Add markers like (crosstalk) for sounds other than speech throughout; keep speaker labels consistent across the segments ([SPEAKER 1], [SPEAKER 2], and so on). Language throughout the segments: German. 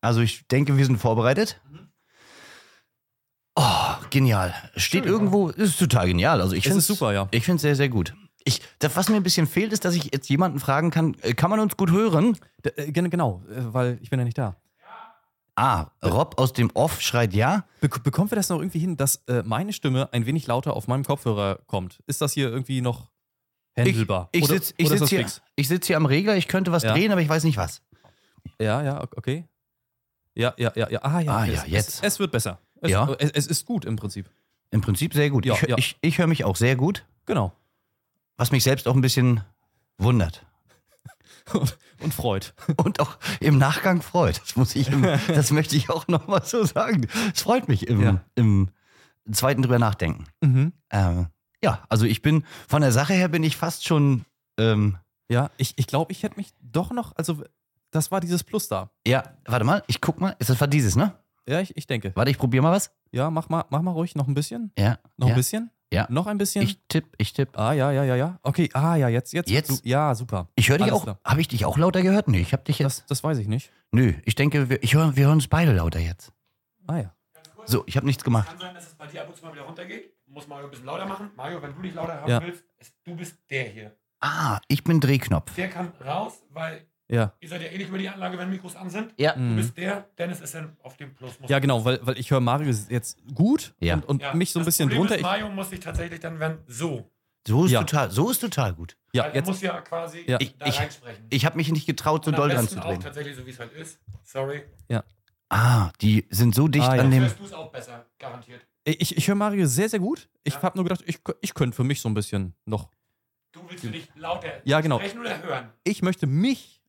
[SPEAKER 1] Also ich denke, wir sind vorbereitet. Oh, genial. Steht
[SPEAKER 2] Schön,
[SPEAKER 1] irgendwo, ist total genial. Also ich
[SPEAKER 2] Es
[SPEAKER 1] finde
[SPEAKER 2] ist super, ja.
[SPEAKER 1] Ich finde es sehr, sehr gut. Ich, das, was mir ein bisschen fehlt, ist, dass ich jetzt jemanden fragen kann, äh, kann man uns gut hören?
[SPEAKER 2] D äh, gen- genau, äh, weil ich bin ja nicht da.
[SPEAKER 1] Ah, Rob aus dem Off schreit ja.
[SPEAKER 2] Bek bekommen wir das noch irgendwie hin, dass äh, meine Stimme ein wenig lauter auf meinem Kopfhörer kommt? Ist das hier irgendwie noch handelbar?
[SPEAKER 1] Ich sitze ich
[SPEAKER 2] ist
[SPEAKER 1] sitz hier, ich sitz hier am Regler, ich könnte was
[SPEAKER 2] Ja.
[SPEAKER 1] drehen, aber ich weiß nicht was.
[SPEAKER 2] Ja, ja, ok- okay. Ja, ja, ja, ja. Ah, ja,
[SPEAKER 1] Ah, ja,
[SPEAKER 2] es,
[SPEAKER 1] jetzt.
[SPEAKER 2] Es, es wird besser. Es,
[SPEAKER 1] Ja.
[SPEAKER 2] es, es ist gut im Prinzip.
[SPEAKER 1] Im Prinzip sehr gut.
[SPEAKER 2] Ja,
[SPEAKER 1] ich
[SPEAKER 2] ja.
[SPEAKER 1] ich, ich höre mich auch sehr gut,
[SPEAKER 2] Genau.
[SPEAKER 1] was mich selbst auch ein bisschen wundert.
[SPEAKER 2] Und, (laughs) und freut. (laughs)
[SPEAKER 1] Und auch im Nachgang freut. Das muss ich, im, (laughs) das möchte ich auch nochmal so sagen. Es freut mich im,
[SPEAKER 2] Ja.
[SPEAKER 1] im zweiten drüber nachdenken.
[SPEAKER 2] Mhm.
[SPEAKER 1] Äh, ja, also ich bin, von der Sache her bin ich fast schon, ähm,
[SPEAKER 2] Ja, ich, ich glaube, ich hätte mich doch noch, also das war dieses Plus da.
[SPEAKER 1] ja, warte mal, ich guck mal, ist das war dieses, ne?
[SPEAKER 2] Ja, ich, ich denke.
[SPEAKER 1] Warte, ich probiere mal was.
[SPEAKER 2] Ja, mach mal, mach mal ruhig noch ein bisschen.
[SPEAKER 1] Ja.
[SPEAKER 2] Noch
[SPEAKER 1] ja.
[SPEAKER 2] ein bisschen?
[SPEAKER 1] Ja.
[SPEAKER 2] Noch ein bisschen?
[SPEAKER 1] Ich tipp, ich tipp.
[SPEAKER 2] ah, ja, ja, ja, ja. Okay, ah, ja, jetzt, jetzt.
[SPEAKER 1] Jetzt?
[SPEAKER 2] Ja, super.
[SPEAKER 1] Ich höre dich
[SPEAKER 2] Alles
[SPEAKER 1] auch. Habe ich dich auch lauter gehört? Nee, ich habe dich jetzt.
[SPEAKER 2] Das, das weiß ich nicht.
[SPEAKER 1] Nö, ich denke, wir, ich hör, wir hören uns beide lauter jetzt.
[SPEAKER 2] Ah, ja.
[SPEAKER 1] So, ich habe nichts gemacht.
[SPEAKER 3] Kann sein, dass es bei dir ab und zu mal wieder runtergeht. Muss Mario ein bisschen lauter machen. Mario, wenn du dich lauter haben
[SPEAKER 2] Ja.
[SPEAKER 3] willst, ist, du bist der hier.
[SPEAKER 1] Ah, ich bin Drehknopf.
[SPEAKER 3] Der kann raus, weil
[SPEAKER 2] Ja.
[SPEAKER 3] ihr seid ja eh nicht über die Anlage, wenn Mikros an sind.
[SPEAKER 1] Ja.
[SPEAKER 3] Du
[SPEAKER 2] Mhm.
[SPEAKER 3] bist der, Dennis ist dann auf dem Plus. Muss
[SPEAKER 2] Ja, genau, weil, weil ich höre Mario jetzt gut
[SPEAKER 1] Ja.
[SPEAKER 2] und, und
[SPEAKER 3] Ja,
[SPEAKER 2] mich so ein
[SPEAKER 3] das
[SPEAKER 2] bisschen
[SPEAKER 3] Problem
[SPEAKER 2] drunter.
[SPEAKER 3] Ist,
[SPEAKER 2] Ich,
[SPEAKER 3] Mario muss sich tatsächlich dann, wenn so.
[SPEAKER 1] So ist
[SPEAKER 2] Ja.
[SPEAKER 1] total, so ist total gut.
[SPEAKER 2] ja,
[SPEAKER 3] er
[SPEAKER 2] jetzt.
[SPEAKER 3] muss ja quasi
[SPEAKER 2] Ja.
[SPEAKER 1] Ich-
[SPEAKER 3] da
[SPEAKER 1] ich-
[SPEAKER 3] reinsprechen.
[SPEAKER 1] Ich habe mich nicht getraut, so doll dran zu
[SPEAKER 3] auch
[SPEAKER 1] drehen.
[SPEAKER 3] tatsächlich so, wie es halt ist. Sorry.
[SPEAKER 1] Ah, die sind so dicht
[SPEAKER 2] Ah, ja.
[SPEAKER 1] an
[SPEAKER 3] Dann
[SPEAKER 1] dem.
[SPEAKER 3] hörst du es auch besser, garantiert.
[SPEAKER 2] Ich, ich höre Mario sehr, sehr gut. Ich
[SPEAKER 3] Ja.
[SPEAKER 2] habe nur gedacht, ich, ich könnte für mich so ein bisschen noch.
[SPEAKER 3] Du willst für dich lauter
[SPEAKER 2] Ja, genau.
[SPEAKER 3] sprechen oder hören?
[SPEAKER 2] Ich möchte mich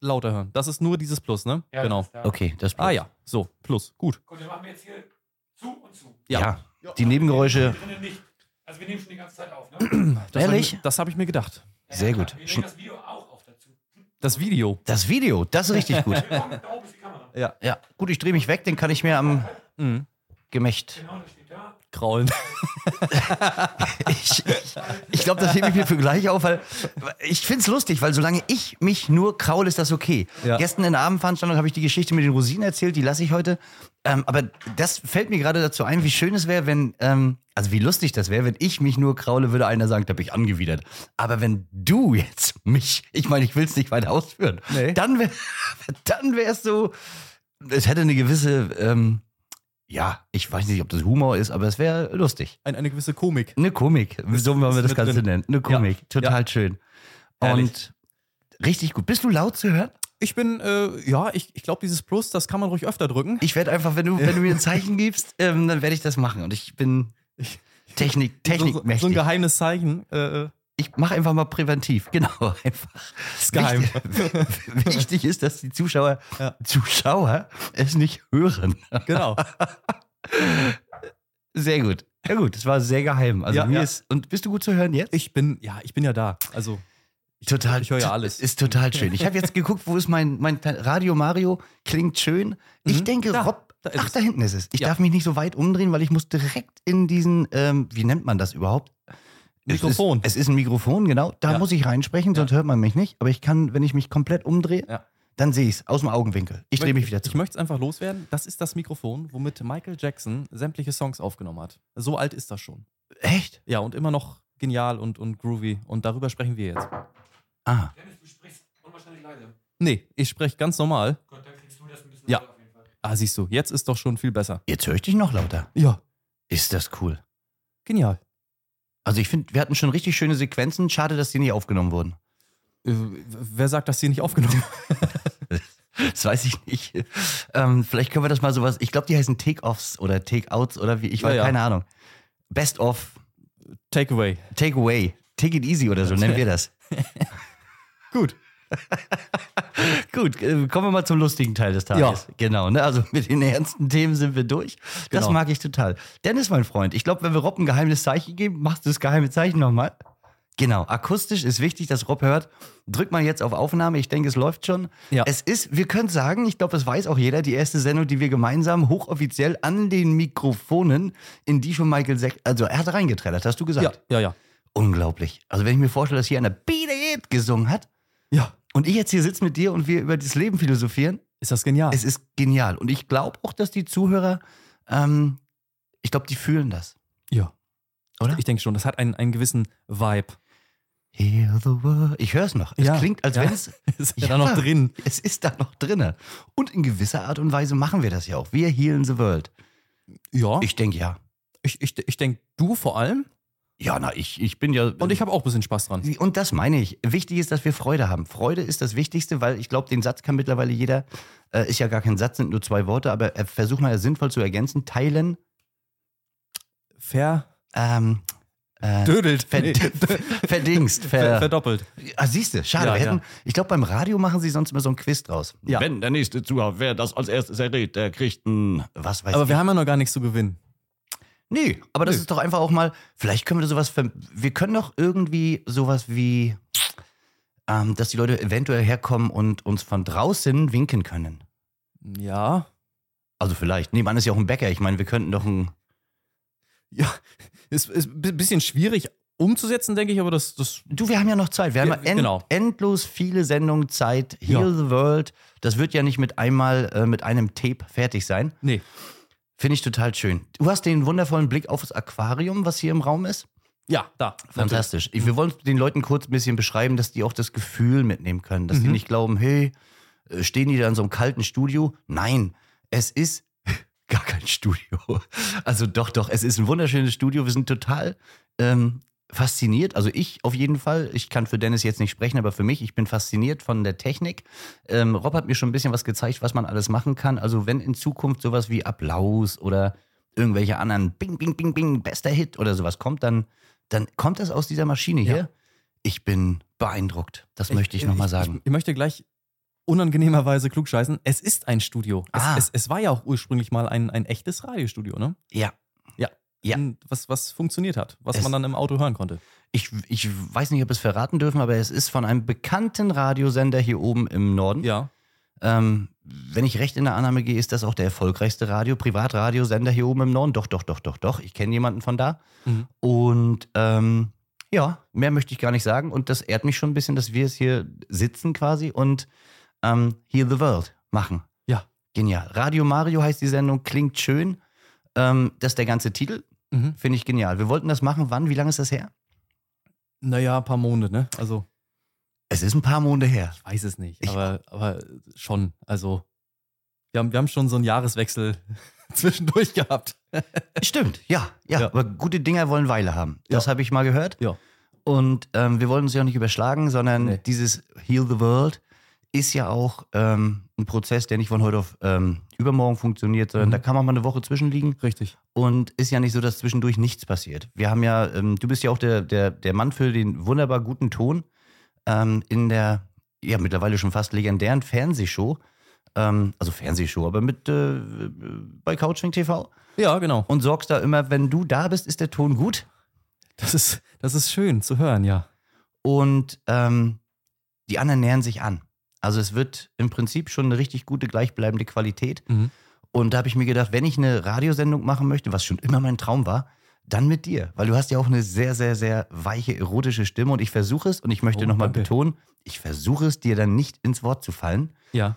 [SPEAKER 2] lauter hören. Das ist nur dieses Plus, ne?
[SPEAKER 3] Ja,
[SPEAKER 2] genau.
[SPEAKER 3] das ist da.
[SPEAKER 1] Okay, das
[SPEAKER 2] Ah ja, so, Plus. Gut.
[SPEAKER 3] Gut, dann machen wir jetzt hier zu und zu.
[SPEAKER 1] Ja. Die Nebengeräusche.
[SPEAKER 3] Drinnen nicht. Also wir nehmen schon die ganze Zeit auf, ne? (clears throat)
[SPEAKER 2] Das
[SPEAKER 1] Ehrlich?
[SPEAKER 2] Hab das habe ich mir gedacht.
[SPEAKER 1] Sehr
[SPEAKER 3] Ja,
[SPEAKER 1] gut.
[SPEAKER 3] Wir nehmen das Video auch auf dazu.
[SPEAKER 2] Das Video.
[SPEAKER 1] Das Video, das ist richtig gut. (laughs)
[SPEAKER 3] Wir kommen, da oben ist die Kamera.
[SPEAKER 2] Ja.
[SPEAKER 1] Ja, gut, ich drehe mich weg, den kann ich mir am
[SPEAKER 2] Mhm.
[SPEAKER 1] Gemächt.
[SPEAKER 3] Genau, das steht da.
[SPEAKER 2] Kraulen. (laughs)
[SPEAKER 1] Ich, ich, glaube, das hebe ich mir für gleich auf, weil ich finde es lustig, weil solange ich mich nur kraul, ist das okay.
[SPEAKER 2] Ja.
[SPEAKER 1] Gestern in der Abendveranstaltung habe ich die Geschichte mit den Rosinen erzählt, die lasse ich heute. Ähm, aber das fällt mir gerade dazu ein, wie schön es wäre, wenn, ähm, also wie lustig das wäre, wenn ich mich nur kraule, würde einer sagen, da bin ich angewidert. Aber wenn du jetzt mich, ich meine, ich will es nicht weiter ausführen,
[SPEAKER 2] Nee.
[SPEAKER 1] dann wäre (laughs) dann so, es hätte eine gewisse, ähm, ja, ich weiß nicht, ob das Humor ist, aber es wäre lustig.
[SPEAKER 2] Ein, eine gewisse Komik.
[SPEAKER 1] Eine Komik, so wollen wir das Ganze
[SPEAKER 2] drin.
[SPEAKER 1] nennen. Eine Komik,
[SPEAKER 2] Ja.
[SPEAKER 1] total
[SPEAKER 2] Ja.
[SPEAKER 1] schön. Und richtig gut. Bist du laut zu hören?
[SPEAKER 2] Ich bin, äh, ja, ich, ich glaube, dieses Plus, das kann man ruhig öfter drücken.
[SPEAKER 1] Ich werde einfach, wenn du, wenn du mir ein Zeichen gibst, ähm, dann werde ich das machen. Und ich bin Technik,
[SPEAKER 2] so, so,
[SPEAKER 1] Technikmächtig.
[SPEAKER 2] so ein geheimes Zeichen. Äh,
[SPEAKER 1] ich mache einfach mal präventiv. (laughs) Genau, einfach.
[SPEAKER 2] ist geheim.
[SPEAKER 1] Wichtig, (laughs) wichtig ist, dass die Zuschauer,
[SPEAKER 2] Ja.
[SPEAKER 1] Zuschauer es nicht hören.
[SPEAKER 2] genau. (laughs)
[SPEAKER 1] Sehr gut. Ja gut, es war sehr geheim. Also
[SPEAKER 2] Ja,
[SPEAKER 1] mir
[SPEAKER 2] ja.
[SPEAKER 1] ist. Und bist du gut zu hören jetzt?
[SPEAKER 2] Ich bin, ja, ich bin ja da. Also, ich,
[SPEAKER 1] Total.
[SPEAKER 2] ich höre ja alles.
[SPEAKER 1] Ist total schön. Ich habe jetzt geguckt, wo ist mein, mein Radio Mario? Klingt schön. Ich
[SPEAKER 2] Mhm.
[SPEAKER 1] denke,
[SPEAKER 2] Da,
[SPEAKER 1] Rob.
[SPEAKER 2] da
[SPEAKER 1] ach,
[SPEAKER 2] es.
[SPEAKER 1] da hinten ist es. Ich
[SPEAKER 2] Ja.
[SPEAKER 1] darf mich nicht so weit umdrehen, weil ich muss direkt in diesen, ähm, wie nennt man das überhaupt?
[SPEAKER 2] Mikrofon.
[SPEAKER 1] Es ist, es ist ein Mikrofon, genau. Da
[SPEAKER 2] Ja.
[SPEAKER 1] muss ich reinsprechen, sonst hört man mich nicht. Aber ich kann, wenn ich mich komplett umdrehe,
[SPEAKER 2] Ja.
[SPEAKER 1] dann sehe ich es aus dem Augenwinkel. Ich drehe mich wieder
[SPEAKER 2] Ich
[SPEAKER 1] zurück.
[SPEAKER 2] möchte es einfach loswerden. Das ist das Mikrofon, womit Michael Jackson sämtliche Songs aufgenommen hat. So alt ist das schon.
[SPEAKER 1] Echt?
[SPEAKER 2] Ja, und immer noch genial und, und groovy. Und darüber sprechen wir jetzt.
[SPEAKER 1] Ah,
[SPEAKER 3] Dennis, du sprichst unwahrscheinlich leise.
[SPEAKER 2] Nee, ich spreche ganz normal.
[SPEAKER 3] Gut, dann kriegst du das ein bisschen
[SPEAKER 2] Ja.
[SPEAKER 3] auf jeden Fall.
[SPEAKER 2] Ah, siehst du, jetzt ist doch schon viel besser.
[SPEAKER 1] jetzt höre ich dich noch lauter.
[SPEAKER 2] Ja,
[SPEAKER 1] Ist das cool.
[SPEAKER 2] genial.
[SPEAKER 1] Also ich finde, wir hatten schon richtig schöne Sequenzen. Schade, dass die nicht aufgenommen wurden.
[SPEAKER 2] Äh, wer sagt, dass sie nicht aufgenommen (laughs)
[SPEAKER 1] Das weiß ich nicht. Ähm, vielleicht können wir das mal sowas. Ich glaube, die heißen Take-Offs oder Take-Outs oder wie. Ich weiß
[SPEAKER 2] Ja, ja.
[SPEAKER 1] keine Ahnung. Best of,
[SPEAKER 2] Takeaway.
[SPEAKER 1] Take-away, Take it easy oder so nennen wir das. (laughs)
[SPEAKER 2] Gut. (laughs)
[SPEAKER 1] Gut, äh, kommen wir mal zum lustigen Teil des Tages. Genau, ne? Also mit den ernsten Themen sind wir durch. Das
[SPEAKER 2] Genau.
[SPEAKER 1] mag ich total. Dennis, mein Freund, ich glaube, wenn wir Rob ein geheimes Zeichen geben, machst du das geheime Zeichen nochmal. Genau, akustisch ist wichtig, dass Rob hört. Drück mal jetzt auf Aufnahme, ich denke, es läuft schon.
[SPEAKER 2] Ja.
[SPEAKER 1] Es ist, wir können sagen, ich glaube, das weiß auch jeder, die erste Sendung, die wir gemeinsam hochoffiziell an den Mikrofonen, in die schon Michael Seck, also er hat reingetrellert, hast du gesagt?
[SPEAKER 2] Ja, ja, ja.
[SPEAKER 1] Unglaublich. Also wenn ich mir vorstelle, dass hier einer Beat It gesungen hat
[SPEAKER 2] Ja.
[SPEAKER 1] Und ich jetzt hier sitze mit dir und wir über das Leben philosophieren,
[SPEAKER 2] Ist das genial?
[SPEAKER 1] Es ist genial. Und ich glaube auch, dass die Zuhörer, ähm, ich glaube, die fühlen das.
[SPEAKER 2] ja.
[SPEAKER 1] Oder?
[SPEAKER 2] Ich denke schon, das hat einen, einen gewissen Vibe.
[SPEAKER 1] Hear the world. Ich höre es noch. Es
[SPEAKER 2] Ja,
[SPEAKER 1] klingt, als
[SPEAKER 2] ja.
[SPEAKER 1] wenn (laughs) es.
[SPEAKER 2] Ist ja da noch drin.
[SPEAKER 1] Es ist da noch drinne. Und in gewisser Art und Weise machen wir das ja auch. Wir healen the world.
[SPEAKER 2] Ja.
[SPEAKER 1] Ich denke ja.
[SPEAKER 2] Ich, ich, ich denke, du vor allem.
[SPEAKER 1] Ja, na, ich, ich bin ja.
[SPEAKER 2] Und ich habe auch ein bisschen Spaß dran.
[SPEAKER 1] Und das meine ich. Wichtig ist, dass wir Freude haben. Freude ist das Wichtigste, weil ich glaube, den Satz kann mittlerweile jeder, äh, ist ja gar kein Satz, sind nur zwei Worte, aber äh, versuch mal sinnvoll zu ergänzen. Teilen,
[SPEAKER 2] Ver.
[SPEAKER 1] ähm, äh,
[SPEAKER 2] Dödelt.
[SPEAKER 1] ver
[SPEAKER 2] Nee. (laughs)
[SPEAKER 1] verdingst,
[SPEAKER 2] Ver,
[SPEAKER 1] ver,
[SPEAKER 2] verdoppelt.
[SPEAKER 1] ah, siehst du, schade.
[SPEAKER 2] Ja,
[SPEAKER 1] wir hätten,
[SPEAKER 2] ja.
[SPEAKER 1] Ich glaube, beim Radio machen sie sonst immer so einen Quiz draus.
[SPEAKER 2] Ja.
[SPEAKER 1] Wenn der nächste Zuhörer, wer das als erstes errät, der kriegt ein, was weiß
[SPEAKER 2] Aber
[SPEAKER 1] ich.
[SPEAKER 2] wir haben ja noch gar nichts zu gewinnen.
[SPEAKER 1] Nee, aber das
[SPEAKER 2] Nö.
[SPEAKER 1] ist doch einfach auch mal, vielleicht können wir sowas, ver- wir können doch irgendwie sowas wie, ähm, dass die Leute eventuell herkommen und uns von draußen winken können.
[SPEAKER 2] Ja.
[SPEAKER 1] Also vielleicht. Nebenan ist ja auch ein Bäcker. Ich meine, wir könnten doch ein,
[SPEAKER 2] Ja. Ist, ist ein bisschen schwierig umzusetzen, denke ich, aber das. das
[SPEAKER 1] du, wir haben ja noch Zeit. Wir haben
[SPEAKER 2] Ja,
[SPEAKER 1] ja end,
[SPEAKER 2] genau.
[SPEAKER 1] endlos viele Sendungen Zeit. Heal
[SPEAKER 2] Ja.
[SPEAKER 1] the World. Das wird ja nicht mit einmal, äh, mit einem Tape fertig sein.
[SPEAKER 2] nee.
[SPEAKER 1] Finde ich total schön. Du hast den wundervollen Blick auf das Aquarium, was hier im Raum ist.
[SPEAKER 2] Ja, da.
[SPEAKER 1] Fantastisch. Ich, wir wollen den Leuten kurz ein bisschen beschreiben, dass die auch das Gefühl mitnehmen können. Dass die
[SPEAKER 2] Mhm.
[SPEAKER 1] nicht glauben, hey, äh, stehen die da in so einem kalten Studio? Nein, es ist (laughs) gar kein Studio. Also doch, doch, es ist ein wunderschönes Studio. Wir sind total ähm, fasziniert. Also ich auf jeden Fall. Ich kann für Dennis jetzt nicht sprechen, aber für mich, ich bin fasziniert von der Technik. Ähm, Rob hat mir schon ein bisschen was gezeigt, was man alles machen kann. Also wenn in Zukunft sowas wie Applaus oder irgendwelche anderen Bing, Bing, Bing, Bing, bester Hit oder sowas kommt, dann, dann kommt das aus dieser Maschine
[SPEAKER 2] Ja.
[SPEAKER 1] hier. Ich bin beeindruckt. Das möchte ich nochmal sagen.
[SPEAKER 2] Ich, ich möchte gleich unangenehmerweise klugscheißen. Es ist ein Studio.
[SPEAKER 1] Ah.
[SPEAKER 2] Es, es, es war ja auch ursprünglich mal ein, ein echtes Radiostudio, ne?
[SPEAKER 1] ja. Ja.
[SPEAKER 2] Und Was, was funktioniert hat, was
[SPEAKER 1] Es-
[SPEAKER 2] man dann im Auto hören konnte.
[SPEAKER 1] Ich, ich weiß nicht, ob wir es verraten dürfen, aber es ist von einem bekannten Radiosender hier oben im Norden.
[SPEAKER 2] Ja.
[SPEAKER 1] Ähm, wenn ich recht in der Annahme gehe, ist das auch der erfolgreichste Radio, Privatradiosender hier oben im Norden. Doch, doch, doch, doch, doch. Ich kenne jemanden von da.
[SPEAKER 2] Mhm.
[SPEAKER 1] Und ähm, ja, mehr möchte ich gar nicht sagen. Und das ehrt mich schon ein bisschen, dass wir es hier sitzen quasi und ähm, Hear the World machen.
[SPEAKER 2] Ja.
[SPEAKER 1] Genial. Radio Mario heißt die Sendung, klingt schön. Ähm, das ist der ganze Titel.
[SPEAKER 2] Mhm.
[SPEAKER 1] Finde ich genial. Wir wollten das machen. Wann? Wie lange ist das her?
[SPEAKER 2] Naja, ein paar Monate, ne? Also,
[SPEAKER 1] Es ist ein paar Monate her.
[SPEAKER 2] ich weiß es nicht,
[SPEAKER 1] Ich-
[SPEAKER 2] aber, aber schon. Also, wir haben, wir haben schon so einen Jahreswechsel (laughs) zwischendurch gehabt. (laughs)
[SPEAKER 1] Stimmt, ja, ja,
[SPEAKER 2] Ja.
[SPEAKER 1] Aber gute Dinger wollen Weile haben. Das
[SPEAKER 2] Ja.
[SPEAKER 1] habe ich mal gehört.
[SPEAKER 2] Ja.
[SPEAKER 1] Und ähm, wir wollen uns ja auch nicht überschlagen, sondern
[SPEAKER 2] Nee.
[SPEAKER 1] dieses Heal the World ist ja auch ähm, ein Prozess, der nicht von heute auf ähm, übermorgen funktioniert, sondern
[SPEAKER 2] Mhm.
[SPEAKER 1] da kann man mal eine Woche zwischenliegen.
[SPEAKER 2] Richtig.
[SPEAKER 1] Und ist ja nicht so, dass zwischendurch nichts passiert. Wir haben ja, ähm, du bist ja auch der, der, der Mann für den wunderbar guten Ton ähm, in der, ja, mittlerweile schon fast legendären Fernsehshow. Ähm, also Fernsehshow, aber mit äh, bei Couching TV.
[SPEAKER 2] Ja, genau.
[SPEAKER 1] Und sorgst da immer, wenn du da bist, ist der Ton gut.
[SPEAKER 2] Das ist, das ist schön zu hören, ja.
[SPEAKER 1] Und ähm, die anderen nähern sich an. Also es wird im Prinzip schon eine richtig gute, gleichbleibende Qualität.
[SPEAKER 2] Mhm.
[SPEAKER 1] Und da habe ich mir gedacht, wenn ich eine Radiosendung machen möchte, was schon immer mein Traum war, dann mit dir. Weil du hast ja auch eine sehr, sehr, sehr weiche, erotische Stimme und ich versuche es, und ich möchte
[SPEAKER 2] Oh,
[SPEAKER 1] nochmal betonen, ich versuche es, dir dann nicht ins Wort zu fallen.
[SPEAKER 2] Ja.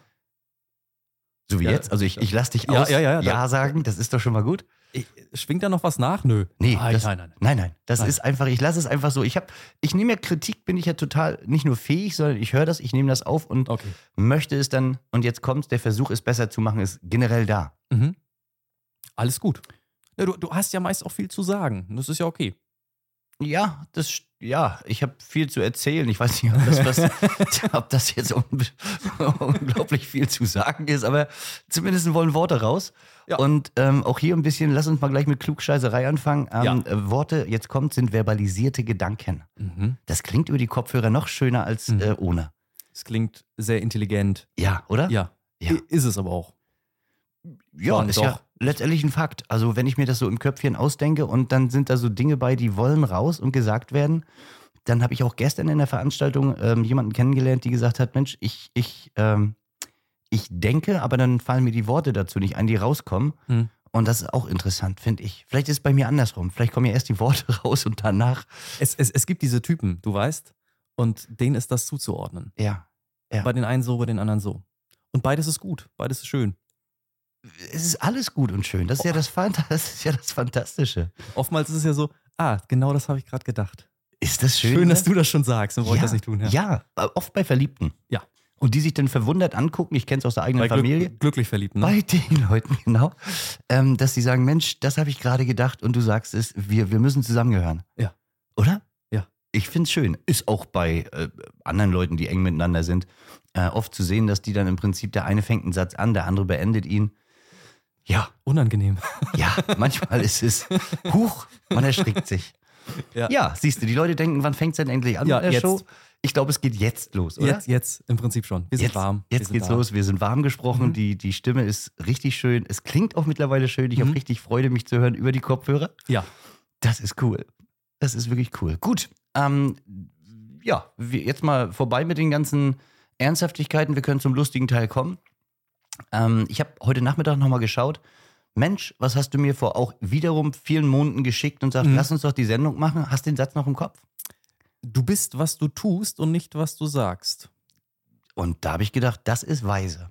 [SPEAKER 1] So wie
[SPEAKER 2] Ja,
[SPEAKER 1] jetzt. Also ich, ich lasse dich
[SPEAKER 2] Ja,
[SPEAKER 1] aus
[SPEAKER 2] ja, ja,
[SPEAKER 1] ja sagen, das ist doch schon mal gut.
[SPEAKER 2] Ich, schwingt da noch was nach? Nö.
[SPEAKER 1] Nee,
[SPEAKER 2] nein,
[SPEAKER 1] das-
[SPEAKER 2] nein, nein.
[SPEAKER 1] Nein, nein, das
[SPEAKER 2] Nein.
[SPEAKER 1] ist einfach, ich lasse es einfach so. Ich habe, ich nehme ja Kritik, bin ich ja total nicht nur fähig, sondern ich höre das, ich nehme das auf und
[SPEAKER 2] Okay.
[SPEAKER 1] möchte es dann, und jetzt kommt's, der Versuch, es besser zu machen, ist generell da.
[SPEAKER 2] Mhm. Alles gut. Ja, du, du hast ja meist auch viel zu sagen. Das ist ja okay.
[SPEAKER 1] Ja, das, ja, ich habe viel zu erzählen. Ich weiß nicht, ob das, was, (laughs) ob das jetzt un unglaublich viel zu sagen ist, aber zumindest wollen Worte raus.
[SPEAKER 2] Ja.
[SPEAKER 1] Und ähm, auch hier ein bisschen, lass uns mal gleich mit Klugscheißerei anfangen. Ähm,
[SPEAKER 2] Ja.
[SPEAKER 1] äh, Worte, jetzt kommt, sind verbalisierte Gedanken.
[SPEAKER 2] Mhm.
[SPEAKER 1] Das klingt über die Kopfhörer noch schöner als
[SPEAKER 2] Mhm.
[SPEAKER 1] äh, ohne.
[SPEAKER 2] Es klingt sehr intelligent.
[SPEAKER 1] Ja, oder?
[SPEAKER 2] Ja.
[SPEAKER 1] Ja.
[SPEAKER 2] Ist es aber auch.
[SPEAKER 1] Ja,
[SPEAKER 2] Schon,
[SPEAKER 1] ist
[SPEAKER 2] doch.
[SPEAKER 1] ja letztendlich ein Fakt. Also wenn ich mir das so im Köpfchen ausdenke und dann sind da so Dinge bei, die wollen raus und gesagt werden, dann habe ich auch gestern in der Veranstaltung ähm, jemanden kennengelernt, die gesagt hat, Mensch, ich, ich, ähm, ich denke, aber dann fallen mir die Worte dazu nicht ein, die rauskommen.
[SPEAKER 2] Hm.
[SPEAKER 1] Und das ist auch interessant, finde ich. Vielleicht ist es bei mir andersrum. Vielleicht kommen ja erst die Worte (laughs) raus und danach,
[SPEAKER 2] Es, es, es gibt diese Typen, du weißt, und denen ist das zuzuordnen.
[SPEAKER 1] ja. Ja.
[SPEAKER 2] Bei den einen so, bei den anderen so. Und beides ist gut, beides ist schön.
[SPEAKER 1] Es ist alles gut und schön. Das ist ja das, Phant- (laughs) das, ist ja das Fantastische.
[SPEAKER 2] Oftmals ist es ja so, ah, genau das habe ich gerade gedacht.
[SPEAKER 1] Ist das schön?
[SPEAKER 2] Schön,
[SPEAKER 1] ne?
[SPEAKER 2] dass du das schon sagst, dann wollte ich das nicht tun. Ja.
[SPEAKER 1] Ja, oft bei Verliebten.
[SPEAKER 2] Ja.
[SPEAKER 1] Und die sich dann verwundert angucken, ich kenne es aus der eigenen
[SPEAKER 2] Bei
[SPEAKER 1] Familie.
[SPEAKER 2] Glück, glücklich verliebt, ne?
[SPEAKER 1] Bei den Leuten, (laughs) genau. Ähm, dass sie sagen, Mensch, das habe ich gerade gedacht und du sagst es, wir, wir müssen zusammengehören.
[SPEAKER 2] Ja.
[SPEAKER 1] Oder?
[SPEAKER 2] Ja.
[SPEAKER 1] Ich finde es schön. Ist auch bei äh, anderen Leuten, die eng miteinander sind, äh, oft zu sehen, dass die dann im Prinzip, der eine fängt einen Satz an, der andere beendet ihn. Ja,
[SPEAKER 2] Unangenehm.
[SPEAKER 1] ja, manchmal ist es, huch, man erschrickt sich.
[SPEAKER 2] Ja.
[SPEAKER 1] Ja, siehst du, die Leute denken, wann fängt es denn endlich an
[SPEAKER 2] Ja,
[SPEAKER 1] mit der
[SPEAKER 2] jetzt.
[SPEAKER 1] Show? Ich glaube, es geht jetzt los, oder?
[SPEAKER 2] Jetzt, jetzt im Prinzip schon. Wir sind
[SPEAKER 1] jetzt,
[SPEAKER 2] warm.
[SPEAKER 1] Jetzt
[SPEAKER 2] sind
[SPEAKER 1] geht's
[SPEAKER 2] da.
[SPEAKER 1] los. Wir sind warm gesprochen.
[SPEAKER 2] Mhm.
[SPEAKER 1] Die, die Stimme ist richtig schön. Es klingt auch mittlerweile schön. Ich
[SPEAKER 2] Mhm.
[SPEAKER 1] habe richtig Freude, mich zu hören über die Kopfhörer.
[SPEAKER 2] Ja.
[SPEAKER 1] Das ist cool. Das ist wirklich cool. Gut. Ähm, ja, jetzt mal vorbei mit den ganzen Ernsthaftigkeiten. Wir können zum lustigen Teil kommen. Ähm, ich habe heute Nachmittag nochmal geschaut. Mensch, was hast du mir vor auch wiederum vielen Monaten geschickt und sagt,
[SPEAKER 2] Mhm.
[SPEAKER 1] lass uns doch die Sendung machen. Hast den Satz noch im Kopf?
[SPEAKER 2] Du bist, was du tust und nicht, was du sagst.
[SPEAKER 1] Und da habe ich gedacht, das ist weise.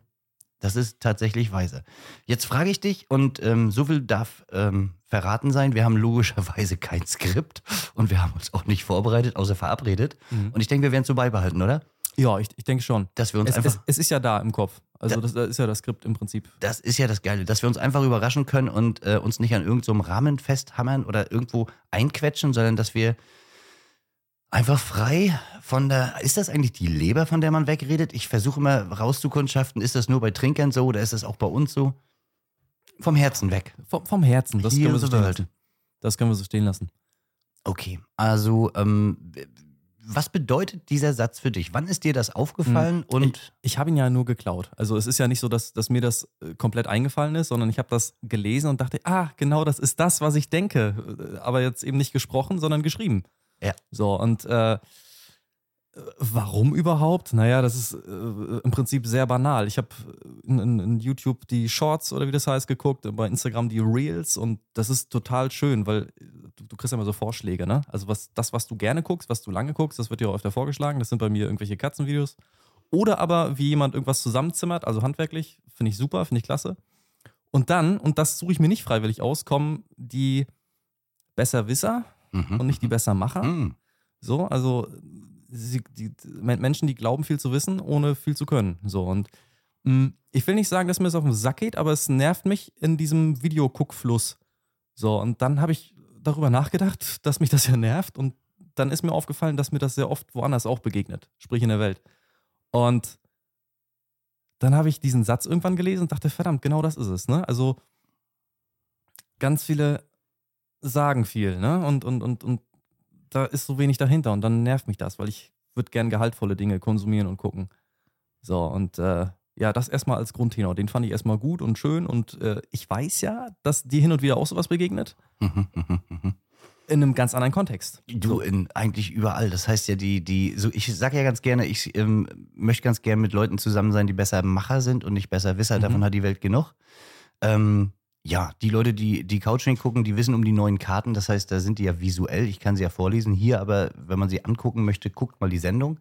[SPEAKER 1] Das ist tatsächlich weise. Jetzt frage ich dich, und ähm, so viel darf ähm, verraten sein, wir haben logischerweise kein Skript und wir haben uns auch nicht vorbereitet, außer verabredet. Und ich denke, wir werden es so beibehalten, oder?
[SPEAKER 2] Ja, ich, ich denke schon.
[SPEAKER 1] Dass wir uns
[SPEAKER 2] Es,
[SPEAKER 1] einfach.
[SPEAKER 2] es, es ist ja da im Kopf. Also das, das ist ja das Skript im Prinzip.
[SPEAKER 1] das ist ja das Geile, dass wir uns einfach überraschen können und äh, uns nicht an irgendeinem Rahmen festhammern oder irgendwo einquetschen, sondern dass wir einfach frei von der. Ist das eigentlich die Leber, von der man wegredet? Ich versuche immer rauszukundschaften, ist das nur bei Trinkern so oder ist das auch bei uns so? Vom Herzen weg.
[SPEAKER 2] Vom, vom Herzen. Das
[SPEAKER 1] Heal
[SPEAKER 2] können wir so stehen lassen. Das können wir so stehen lassen.
[SPEAKER 1] Okay, also ähm, was bedeutet dieser Satz für dich? Wann ist dir das aufgefallen und
[SPEAKER 2] Ich habe ihn ja nur geklaut. Also es ist ja nicht so, dass, dass mir das äh, komplett eingefallen ist, sondern ich habe das gelesen und dachte, ah, genau das ist das, was ich denke. Äh, Aber jetzt eben nicht gesprochen, sondern geschrieben.
[SPEAKER 1] Ja.
[SPEAKER 2] So, und äh, warum überhaupt? Naja, das ist äh, im Prinzip sehr banal. Ich habe in, in, in YouTube die Shorts oder wie das heißt geguckt, bei Instagram die Reels und das ist total schön, weil äh, du, du kriegst ja immer so Vorschläge, ne? Also was, das, was du gerne guckst, was du lange guckst, das wird dir auch öfter vorgeschlagen. Das sind bei mir irgendwelche Katzenvideos. Oder aber wie jemand irgendwas zusammenzimmert, also handwerklich, finde ich super, finde ich klasse. Und dann, und das suche ich mir nicht freiwillig aus, kommen die Besserwisser
[SPEAKER 1] Mhm.
[SPEAKER 2] und nicht die Bessermacher.
[SPEAKER 1] Mhm.
[SPEAKER 2] So, also sie, die, die Men- Menschen, die glauben viel zu wissen, ohne viel zu können. So, und mh, ich will nicht sagen, dass mir das auf den Sack geht, aber es nervt mich in diesem Videoguckfluss. So, und dann habe ich darüber nachgedacht, (laughs) dass mich das ja nervt und dann ist mir aufgefallen, dass mir das sehr oft woanders auch begegnet, sprich in der Welt. Und dann habe ich diesen Satz irgendwann gelesen und dachte, verdammt, genau das ist es. Ne? Also ganz viele sagen viel, ne? Und, und, und, und da ist so wenig dahinter und dann nervt mich das, weil ich würde gern gehaltvolle Dinge konsumieren und gucken. So, und äh, ja, das erstmal als Grundtenor. Den fand ich erstmal gut und schön und äh, ich weiß ja, dass dir hin und wieder auch sowas begegnet.
[SPEAKER 1] Mhm, mhm, mhm.
[SPEAKER 2] In einem ganz anderen Kontext.
[SPEAKER 1] Du, in, eigentlich überall. Das heißt ja, die, die, so ich sage ja ganz gerne, ich ähm, möchte ganz gerne mit Leuten zusammen sein, die besser Macher sind und nicht besser Wisser.
[SPEAKER 2] Mhm.
[SPEAKER 1] Davon hat die Welt genug. Ähm, ja, die Leute, die die Couching gucken, die wissen um die neuen Karten. Das heißt, da sind die ja visuell. Ich kann sie ja vorlesen. Hier aber, wenn man sie angucken möchte, guckt mal die Sendung.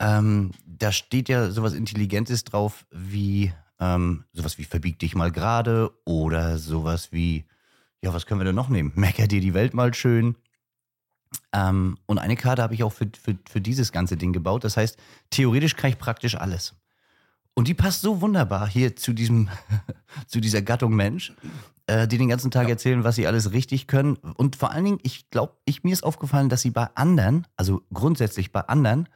[SPEAKER 1] Ähm, da steht ja sowas Intelligentes drauf wie ähm, sowas wie verbieg dich mal gerade oder sowas wie, ja, was können wir denn noch nehmen? (laughs) Mecker dir die Welt mal schön. Ähm, und eine Karte habe ich auch für, für, für dieses ganze Ding gebaut. Das heißt, theoretisch kann ich praktisch alles. Und die passt so wunderbar hier zu diesem, (laughs) zu dieser Gattung Mensch, äh, die den ganzen Tag erzählen, was sie alles richtig können. Und vor allen Dingen, ich glaube, ich, mir ist aufgefallen, dass sie bei anderen, also grundsätzlich bei anderen,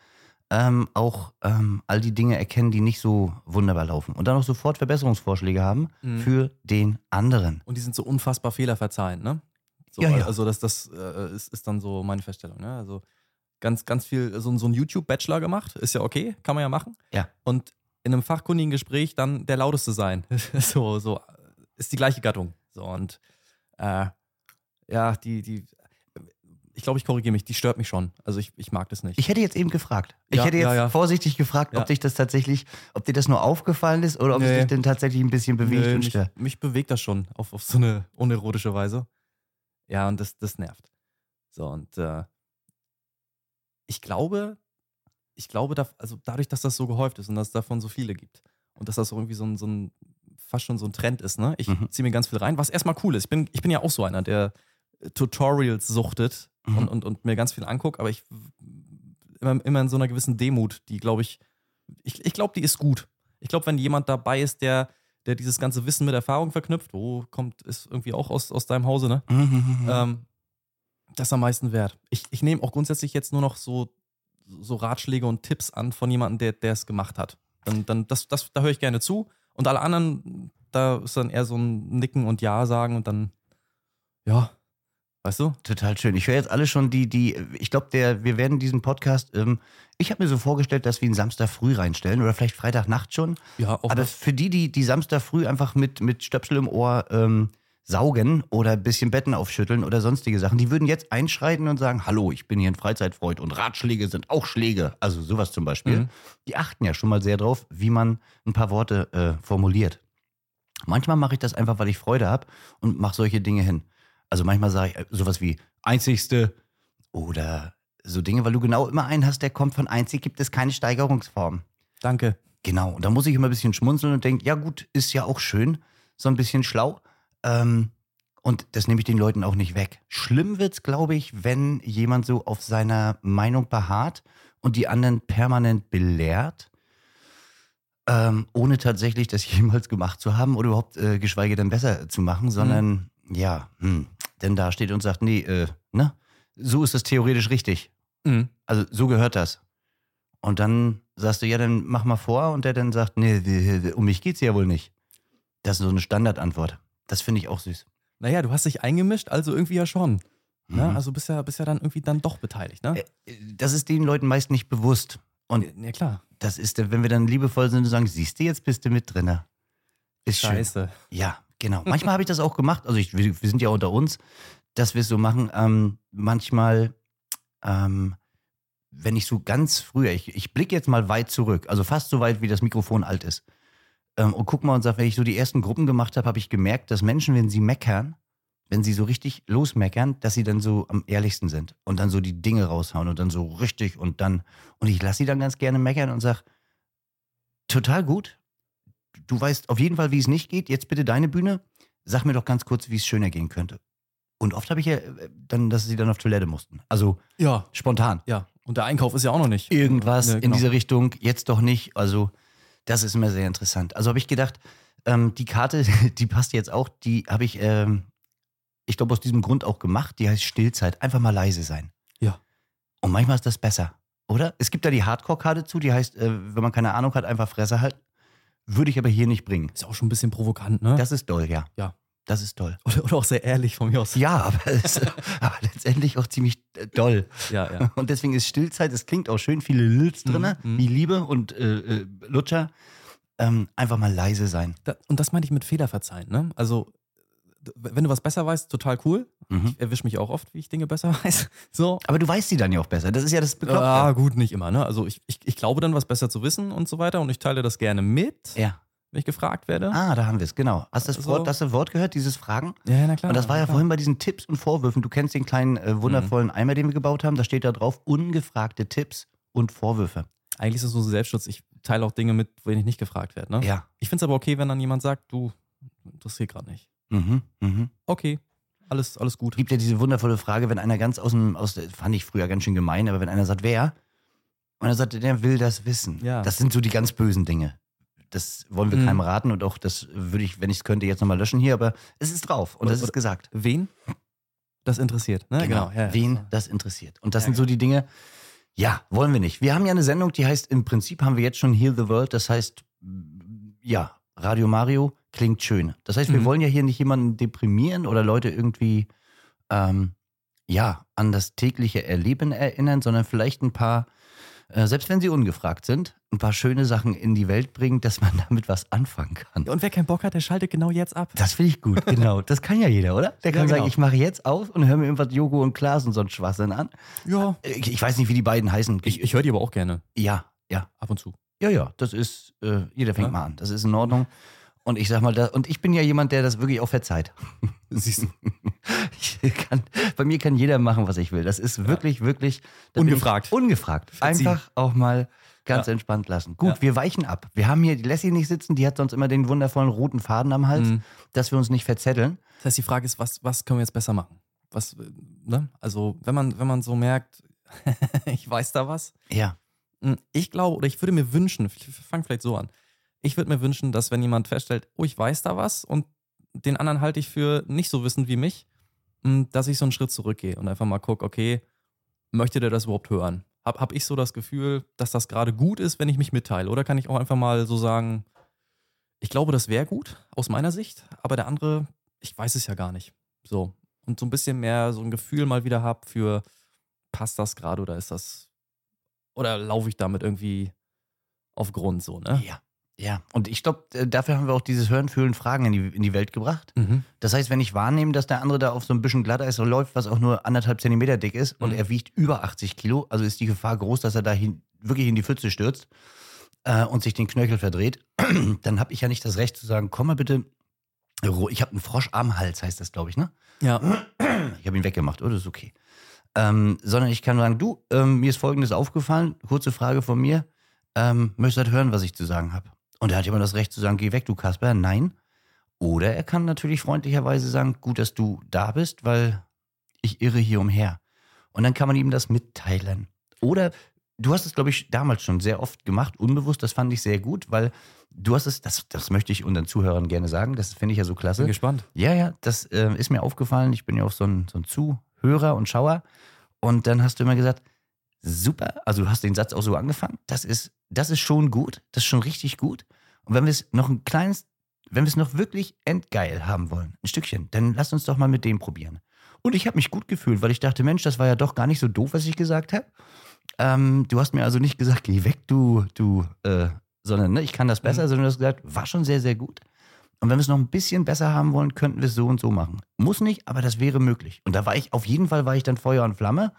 [SPEAKER 1] ähm, auch ähm, all die Dinge erkennen, die nicht so wunderbar laufen. Und dann auch sofort Verbesserungsvorschläge haben
[SPEAKER 2] Mhm.
[SPEAKER 1] für den anderen.
[SPEAKER 2] Und die sind so unfassbar fehlerverzeihend, ne? So,
[SPEAKER 1] Ja, ja.
[SPEAKER 2] Also das, das äh, ist, ist dann so meine Feststellung, ne? Also ganz, ganz viel, so, so ein YouTube-Bachelor gemacht, ist ja okay, kann man ja machen.
[SPEAKER 1] Ja.
[SPEAKER 2] Und in einem fachkundigen Gespräch dann der lauteste sein. (laughs) so, so ist die gleiche Gattung. So und äh, ja, die, die, ich glaube, ich korrigiere mich, die stört mich schon. Also ich, ich mag das nicht.
[SPEAKER 1] Ich hätte jetzt eben gefragt. Ich
[SPEAKER 2] Ja,
[SPEAKER 1] hätte jetzt
[SPEAKER 2] ja, ja.
[SPEAKER 1] vorsichtig gefragt, ob dich das tatsächlich, ob dir das nur aufgefallen ist oder ob es
[SPEAKER 2] Nee.
[SPEAKER 1] dich denn tatsächlich ein bisschen bewegt
[SPEAKER 2] Nö,
[SPEAKER 1] und
[SPEAKER 2] mich,
[SPEAKER 1] stört.
[SPEAKER 2] mich bewegt das schon auf, auf so eine unerotische Weise. Ja, und das, das nervt. So, und äh, ich glaube, ich glaube, da, also dadurch, dass das so gehäuft ist und dass es davon so viele gibt und dass das so irgendwie so ein, so ein fast schon so ein Trend ist, ne? Ich
[SPEAKER 1] Mhm.
[SPEAKER 2] ziehe mir ganz viel rein, was erstmal cool ist. Ich bin, ich bin ja auch so einer, der äh, Tutorials suchtet
[SPEAKER 1] Mhm.
[SPEAKER 2] und, und, und mir ganz viel anguckt, aber ich immer, immer in so einer gewissen Demut, die glaube ich, ich, ich glaube, die ist gut. Ich glaube, wenn jemand dabei ist, der, der dieses ganze Wissen mit Erfahrung verknüpft, wo kommt, ist irgendwie auch aus, aus deinem Hause, ne?
[SPEAKER 1] Mhm.
[SPEAKER 2] Ähm, das ist am meisten wert. Ich, ich nehme auch grundsätzlich jetzt nur noch so, so Ratschläge und Tipps an von jemandem, der der es gemacht hat. Dann, dann das, das, da höre ich gerne zu. Und alle anderen, da ist dann eher so ein Nicken und Ja sagen und dann, ja, weißt du?
[SPEAKER 1] Total schön. Ich höre jetzt alle schon die, die, ich glaube, der, wir werden diesen Podcast, ähm, ich habe mir so vorgestellt, dass wir ihn Samstag früh reinstellen oder vielleicht Freitagnacht schon.
[SPEAKER 2] Ja, auch
[SPEAKER 1] Aber
[SPEAKER 2] noch-
[SPEAKER 1] für die, die, die Samstag früh einfach mit, mit Stöpsel im Ohr ähm, saugen oder ein bisschen Betten aufschütteln oder sonstige Sachen, die würden jetzt einschreiten und sagen, hallo, ich bin hier ein Freizeitfreund und Ratschläge sind auch Schläge. Also sowas zum Beispiel.
[SPEAKER 2] Mhm.
[SPEAKER 1] Die achten ja schon mal sehr drauf, wie man ein paar Worte äh, formuliert. Manchmal mache ich das einfach, weil ich Freude habe und mache solche Dinge hin. Also manchmal sage ich äh, sowas wie einzigste oder so Dinge, weil du genau immer einen hast, der kommt von einzig gibt es keine Steigerungsform.
[SPEAKER 2] Danke.
[SPEAKER 1] Genau, und da muss ich immer ein bisschen schmunzeln und denke, ja gut, ist ja auch schön, so ein bisschen schlau. Ähm, und das nehme ich den Leuten auch nicht weg. Schlimm wird's, glaube ich, wenn jemand so auf seiner Meinung beharrt und die anderen permanent belehrt, ähm, ohne tatsächlich das (laughs) jemals gemacht zu haben oder überhaupt äh, geschweige denn besser zu machen, sondern ja, hm, denn da steht und sagt, nee, äh, ne, so ist das theoretisch richtig.
[SPEAKER 2] Mhm.
[SPEAKER 1] Also so gehört das. Und dann sagst du, ja, dann mach mal vor. Und der dann sagt, nee, um mich geht's ja wohl nicht. Das ist so eine Standardantwort. Das finde ich auch süß.
[SPEAKER 2] Naja, du hast dich eingemischt, also irgendwie ja schon. Ne?
[SPEAKER 1] Mhm.
[SPEAKER 2] Also bist ja, bist ja dann irgendwie dann doch beteiligt, ne?
[SPEAKER 1] Äh, Das ist den Leuten meist nicht bewusst. Und
[SPEAKER 2] ja, klar.
[SPEAKER 1] das ist, wenn wir dann liebevoll sind und sagen, siehst du, jetzt bist du mit drinne. Ist schön.
[SPEAKER 2] Scheiße.
[SPEAKER 1] Ja, genau. Manchmal habe ich das auch gemacht. Also ich, wir, wir sind ja unter uns, dass wir es so machen. Ähm, manchmal, ähm, wenn ich so ganz früher, ich, ich blicke jetzt mal weit zurück, also fast so weit, wie das Mikrofon alt ist. Ähm, und guck mal und sag, wenn ich so die ersten Gruppen gemacht habe, habe ich gemerkt, dass Menschen, wenn sie meckern, wenn sie so richtig losmeckern, dass sie dann so am ehrlichsten sind und dann so die Dinge raushauen und dann so richtig und dann, und ich lasse sie dann ganz gerne meckern und sag, total gut. Du weißt auf jeden Fall, wie es nicht geht. Jetzt bitte deine Bühne. Sag mir doch ganz kurz, wie es schöner gehen könnte. Und oft habe ich ja äh, dann, dass sie dann auf Toilette mussten. Also
[SPEAKER 2] Ja,
[SPEAKER 1] spontan.
[SPEAKER 2] ja. Und der Einkauf ist ja auch noch nicht.
[SPEAKER 1] Irgendwas
[SPEAKER 2] Ja,
[SPEAKER 1] in
[SPEAKER 2] genau.
[SPEAKER 1] diese Richtung, jetzt doch nicht. Also, das ist immer sehr interessant. Also habe ich gedacht, ähm, die Karte, (laughs) die passt jetzt auch, die habe ich, ähm, ich glaube, aus diesem Grund auch gemacht. Die heißt Stillzeit. Einfach mal leise sein.
[SPEAKER 2] Ja.
[SPEAKER 1] Und manchmal ist das besser, oder? Es gibt da die Hardcore-Karte zu, die heißt, äh, wenn man keine Ahnung hat, einfach Fresse halten. Würde ich aber hier nicht bringen.
[SPEAKER 2] Ist auch schon ein bisschen provokant, ne?
[SPEAKER 1] Das ist toll, ja.
[SPEAKER 2] Ja.
[SPEAKER 1] Das ist toll.
[SPEAKER 2] oder, auch sehr ehrlich von mir aus.
[SPEAKER 1] Ja, aber, es, (laughs) aber letztendlich auch ziemlich äh, doll.
[SPEAKER 2] ja. ja.
[SPEAKER 1] Und deswegen ist Stillzeit, es klingt auch schön, viele Lils drin,
[SPEAKER 2] Mhm.
[SPEAKER 1] wie Liebe und äh, äh, Lutscher. Ähm, einfach mal leise sein.
[SPEAKER 2] Da, und das meinte ich mit Fehler verzeihen, ne? Also, wenn du was besser weißt, total cool.
[SPEAKER 1] Mhm.
[SPEAKER 2] Ich erwische mich auch oft, wie ich Dinge besser (laughs) weiß. So.
[SPEAKER 1] Aber du weißt sie dann ja auch besser. Das ist ja das Bekloppte.
[SPEAKER 2] Ah, gut, nicht immer, ne? Also, ich, ich, ich glaube dann, was besser zu wissen und so weiter. Und ich teile das gerne mit,
[SPEAKER 1] Ja.
[SPEAKER 2] Wenn ich gefragt werde.
[SPEAKER 1] Ah, da haben wir es, genau. Hast du das
[SPEAKER 2] Also-
[SPEAKER 1] Wort, das Wort gehört, dieses Fragen?
[SPEAKER 2] Ja, na klar.
[SPEAKER 1] Und das war ja
[SPEAKER 2] klar.
[SPEAKER 1] vorhin bei diesen Tipps und Vorwürfen. Du kennst den kleinen, äh, wundervollen Eimer, den wir gebaut haben. Da steht da drauf, ungefragte Tipps und Vorwürfe.
[SPEAKER 2] Eigentlich ist es so Selbstschutz. Ich teile auch Dinge mit, wenn ich nicht gefragt werde, ne?
[SPEAKER 1] Ja.
[SPEAKER 2] Ich finde es aber okay, wenn dann jemand sagt, du, interessiert gerade nicht.
[SPEAKER 1] Mhm, mhm.
[SPEAKER 2] Okay, alles, alles gut.
[SPEAKER 1] gibt ja diese wundervolle Frage, wenn einer ganz aus dem, aus, fand ich früher ganz schön gemein, aber wenn einer sagt, wer? Und er sagt, der will das wissen.
[SPEAKER 2] Ja.
[SPEAKER 1] Das sind so die ganz bösen Dinge. Das wollen wir
[SPEAKER 2] Mhm.
[SPEAKER 1] keinem raten und auch das würde ich, wenn ich es könnte, jetzt nochmal löschen hier, aber es ist drauf und
[SPEAKER 2] Oder-
[SPEAKER 1] das ist gesagt.
[SPEAKER 2] Wen das interessiert, ne?
[SPEAKER 1] Genau.
[SPEAKER 2] ja, ja.
[SPEAKER 1] Wen das interessiert. Und das
[SPEAKER 2] Ja,
[SPEAKER 1] sind so die Dinge, ja, wollen wir nicht. Wir haben ja eine Sendung, die heißt, im Prinzip haben wir jetzt schon Heal the World, das heißt, ja, Radio Mario klingt schön. Das heißt, wir
[SPEAKER 2] Mhm.
[SPEAKER 1] wollen ja hier nicht jemanden deprimieren oder Leute irgendwie, ähm, ja, an das tägliche Erleben erinnern, sondern vielleicht ein paar, äh, selbst wenn sie ungefragt sind, ein paar schöne Sachen in die Welt bringen, dass man (laughs) damit was anfangen kann.
[SPEAKER 2] Und wer keinen Bock hat, der schaltet genau jetzt ab.
[SPEAKER 1] Das finde ich gut, genau. Das kann ja jeder, oder? Der
[SPEAKER 2] Ja,
[SPEAKER 1] kann sagen,
[SPEAKER 2] genau.
[SPEAKER 1] ich mache jetzt aus und höre mir irgendwas Jogo und Klaas und so ein Schwachsinn an.
[SPEAKER 2] Ja.
[SPEAKER 1] Ich, ich weiß nicht, wie die beiden heißen.
[SPEAKER 2] Ich, ich höre die aber auch gerne.
[SPEAKER 1] ja, ja,
[SPEAKER 2] Ab und zu.
[SPEAKER 1] ja, ja. Das ist, äh, jeder fängt
[SPEAKER 2] Ja.
[SPEAKER 1] mal an. Das ist in Ordnung. Und ich sag mal, da, und ich bin ja jemand, der das wirklich auch verzeiht. (laughs)
[SPEAKER 2] Siehst du.
[SPEAKER 1] Kann, bei mir kann jeder machen, was ich will. Das ist wirklich, wirklich. da bin
[SPEAKER 2] Ungefragt.
[SPEAKER 1] Ungefragt.
[SPEAKER 2] Verziehen.
[SPEAKER 1] Einfach auch mal ganz
[SPEAKER 2] Ja.
[SPEAKER 1] entspannt lassen. Gut,
[SPEAKER 2] Ja.
[SPEAKER 1] wir weichen ab. Wir haben hier die Lassie nicht sitzen, die hat sonst immer den wundervollen roten Faden am Hals,
[SPEAKER 2] Mhm.
[SPEAKER 1] dass wir uns nicht verzetteln.
[SPEAKER 2] Das heißt, die Frage ist, was, was können wir jetzt besser machen? Was, äh, ne? Also, wenn man, wenn man so merkt, (laughs) ich weiß da was.
[SPEAKER 1] Ja.
[SPEAKER 2] Hm, Ich glaube, oder ich würde mir wünschen, ich fange vielleicht so an. Ich würde mir wünschen, dass wenn jemand feststellt, oh, ich weiß da was und den anderen halte ich für nicht so wissend wie mich, hm, dass ich so einen Schritt zurückgehe und einfach mal gucke, okay, möchte der das überhaupt hören? Hab, hab ich so das Gefühl, dass das gerade gut ist, wenn ich mich mitteile? Oder kann ich auch einfach mal so sagen, ich glaube, das wäre gut aus meiner Sicht, aber der andere, ich weiß es ja gar nicht. So. Und so ein bisschen mehr so ein Gefühl mal wieder habe für, passt das gerade oder ist das, oder laufe ich damit irgendwie auf Grund so, ne?
[SPEAKER 1] Ja. Ja. Und ich glaube, dafür haben wir auch dieses Hören, Fühlen, Fragen in die, in die Welt gebracht.
[SPEAKER 2] Mhm.
[SPEAKER 1] Das heißt, wenn ich wahrnehme, dass der andere da auf so ein bisschen Glatteis läuft, was auch nur anderthalb Zentimeter dick ist und
[SPEAKER 2] Mhm.
[SPEAKER 1] er wiegt über 80 Kilo, also ist die Gefahr groß, dass er da hin, wirklich in die Pfütze stürzt äh, und sich den Knöchel verdreht, (clears throat) dann habe ich ja nicht das Recht zu sagen, komm mal bitte, ich habe einen Frosch am Hals, heißt das, glaube ich, ne?
[SPEAKER 2] Ja. (clears throat)
[SPEAKER 1] Ich habe ihn weggemacht, oder? ist okay. Ähm, sondern ich kann sagen, du, ähm, mir ist Folgendes aufgefallen, kurze Frage von mir, ähm, möchtest du halt hören, was ich zu sagen habe? Und er hat immer das Recht zu sagen, geh weg, du Kasper, nein. Oder er kann natürlich freundlicherweise sagen, gut, dass du da bist, weil ich irre hier umher. Und dann kann man ihm das mitteilen. Oder du hast es, glaube ich, damals schon sehr oft gemacht, unbewusst, das fand ich sehr gut, weil du hast es, das, das möchte ich unseren Zuhörern gerne sagen, das finde ich ja so klasse.
[SPEAKER 2] Bin gespannt.
[SPEAKER 1] Ja, ja, das äh, ist mir aufgefallen. Ich bin ja auch so ein, so ein Zuhörer und Schauer. Und dann hast du immer gesagt, super, also du hast den Satz auch so angefangen. Das ist, das ist schon gut, das ist schon richtig gut. Und wenn wir es noch ein kleines, wenn wir es noch wirklich endgeil haben wollen, ein Stückchen, dann lass uns doch mal mit dem probieren. Und ich habe mich gut gefühlt, weil ich dachte, Mensch, das war ja doch gar nicht so doof, was ich gesagt habe. Ähm, du hast mir also nicht gesagt, geh weg, du, du, äh, sondern ne, ich kann das besser, sondern du hast gesagt, war schon sehr, sehr gut. Und wenn wir es noch ein bisschen besser haben wollen, könnten wir es so und so machen. Muss nicht, aber das wäre möglich. Und da war ich, auf jeden Fall war ich dann Feuer und Flamme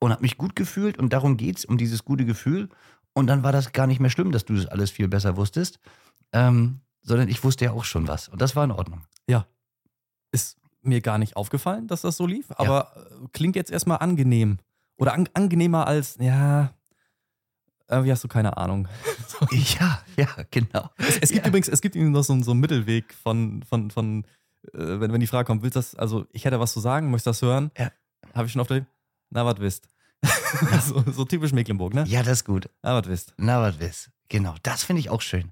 [SPEAKER 1] und habe mich gut gefühlt und darum geht's, um dieses gute Gefühl. Und dann war das gar nicht mehr schlimm, dass du das alles viel besser wusstest, ähm, sondern ich wusste ja auch schon was. Und das war in Ordnung.
[SPEAKER 2] Ist mir gar nicht aufgefallen, dass das so lief, aber äh, klingt jetzt erstmal angenehm. Oder an, angenehmer als, ja, irgendwie hast du keine Ahnung. (laughs) (laughs)
[SPEAKER 1] Ja, ja, genau.
[SPEAKER 2] Es, es gibt
[SPEAKER 1] Ja.
[SPEAKER 2] übrigens, es gibt noch so, einen- so einen Mittelweg von, von, von äh, wenn, wenn die Frage kommt, willst du das, also ich hätte was zu sagen, möchtest du das hören?
[SPEAKER 1] Ja.
[SPEAKER 2] Habe ich schon auf der, na, was wisst. (laughs) so, so typisch Mecklenburg, ne?
[SPEAKER 1] Ja, das ist gut.
[SPEAKER 2] Na, was wisst.
[SPEAKER 1] Na, was wisst. Genau, das finde ich auch schön.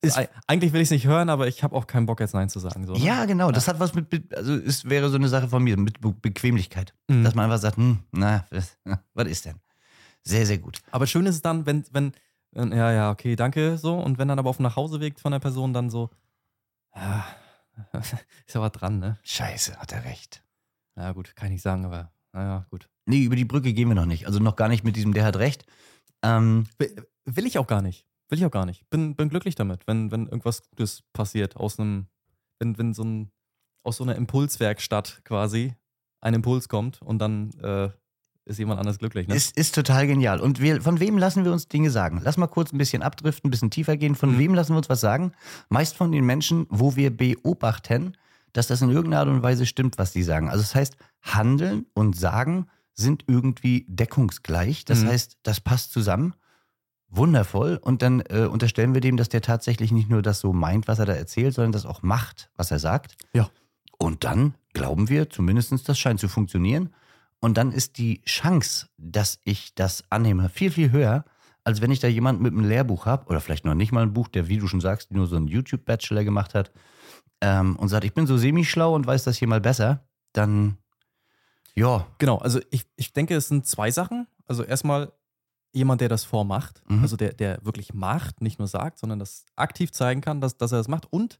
[SPEAKER 1] Ist-
[SPEAKER 2] Eig- Eigentlich will ich es nicht hören, aber ich habe auch keinen Bock jetzt Nein zu sagen. So, ne?
[SPEAKER 1] Ja, genau. Das hat was mit, also es wäre so eine Sache von mir, mit Be Bequemlichkeit.
[SPEAKER 2] Mhm.
[SPEAKER 1] Dass man einfach sagt, hm, na, was, (laughs) was ist denn? Sehr, sehr gut.
[SPEAKER 2] Aber schön ist es dann, wenn, wenn, ja, ja, okay, danke, so. Und wenn dann aber auf dem Nachhauseweg von der Person dann so, ja, (laughs) ist ja was dran, ne?
[SPEAKER 1] Scheiße, hat er recht.
[SPEAKER 2] Ja, gut, kann ich nicht sagen, aber, naja, gut.
[SPEAKER 1] Nee, über die Brücke gehen wir noch nicht. Also noch gar nicht mit diesem, der hat recht. Ähm,
[SPEAKER 2] Will, will ich auch gar nicht. Will ich auch gar nicht. Bin, bin glücklich damit, wenn, wenn irgendwas Gutes passiert aus einem, wenn, wenn so ein, aus so einer Impulswerkstatt quasi ein Impuls kommt und dann äh, ist jemand anders glücklich, ne?
[SPEAKER 1] ist, ist total genial. Und wir, von wem lassen wir uns Dinge sagen? Lass mal kurz ein bisschen abdriften, ein bisschen tiefer gehen. Von
[SPEAKER 2] Mhm.
[SPEAKER 1] wem lassen wir uns was sagen? Meist von den Menschen, wo wir beobachten, dass das in irgendeiner Art und Weise stimmt, was die sagen. Also das heißt, Handeln und Sagen sind irgendwie deckungsgleich. Das
[SPEAKER 2] Mhm.
[SPEAKER 1] heißt, das passt zusammen. Wundervoll. Und dann äh, unterstellen wir dem, dass der tatsächlich nicht nur das so meint, was er da erzählt, sondern das auch macht, was er sagt.
[SPEAKER 2] Ja.
[SPEAKER 1] Und dann glauben wir, zumindest das scheint zu funktionieren. Und dann ist die Chance, dass ich das annehme, viel, viel höher, als wenn ich da jemanden mit einem Lehrbuch habe, oder vielleicht noch nicht mal ein Buch, der, wie du schon sagst, nur so einen YouTube-Bachelor gemacht hat, ähm, und sagt, ich bin so semi-schlau und weiß das hier mal besser, dann, ja,
[SPEAKER 2] Genau, also ich, ich denke, es sind zwei Sachen. Also erstmal jemand, der das vormacht,
[SPEAKER 1] Mhm.
[SPEAKER 2] also der, der wirklich macht, nicht nur sagt, sondern das aktiv zeigen kann, dass, dass er das macht. Und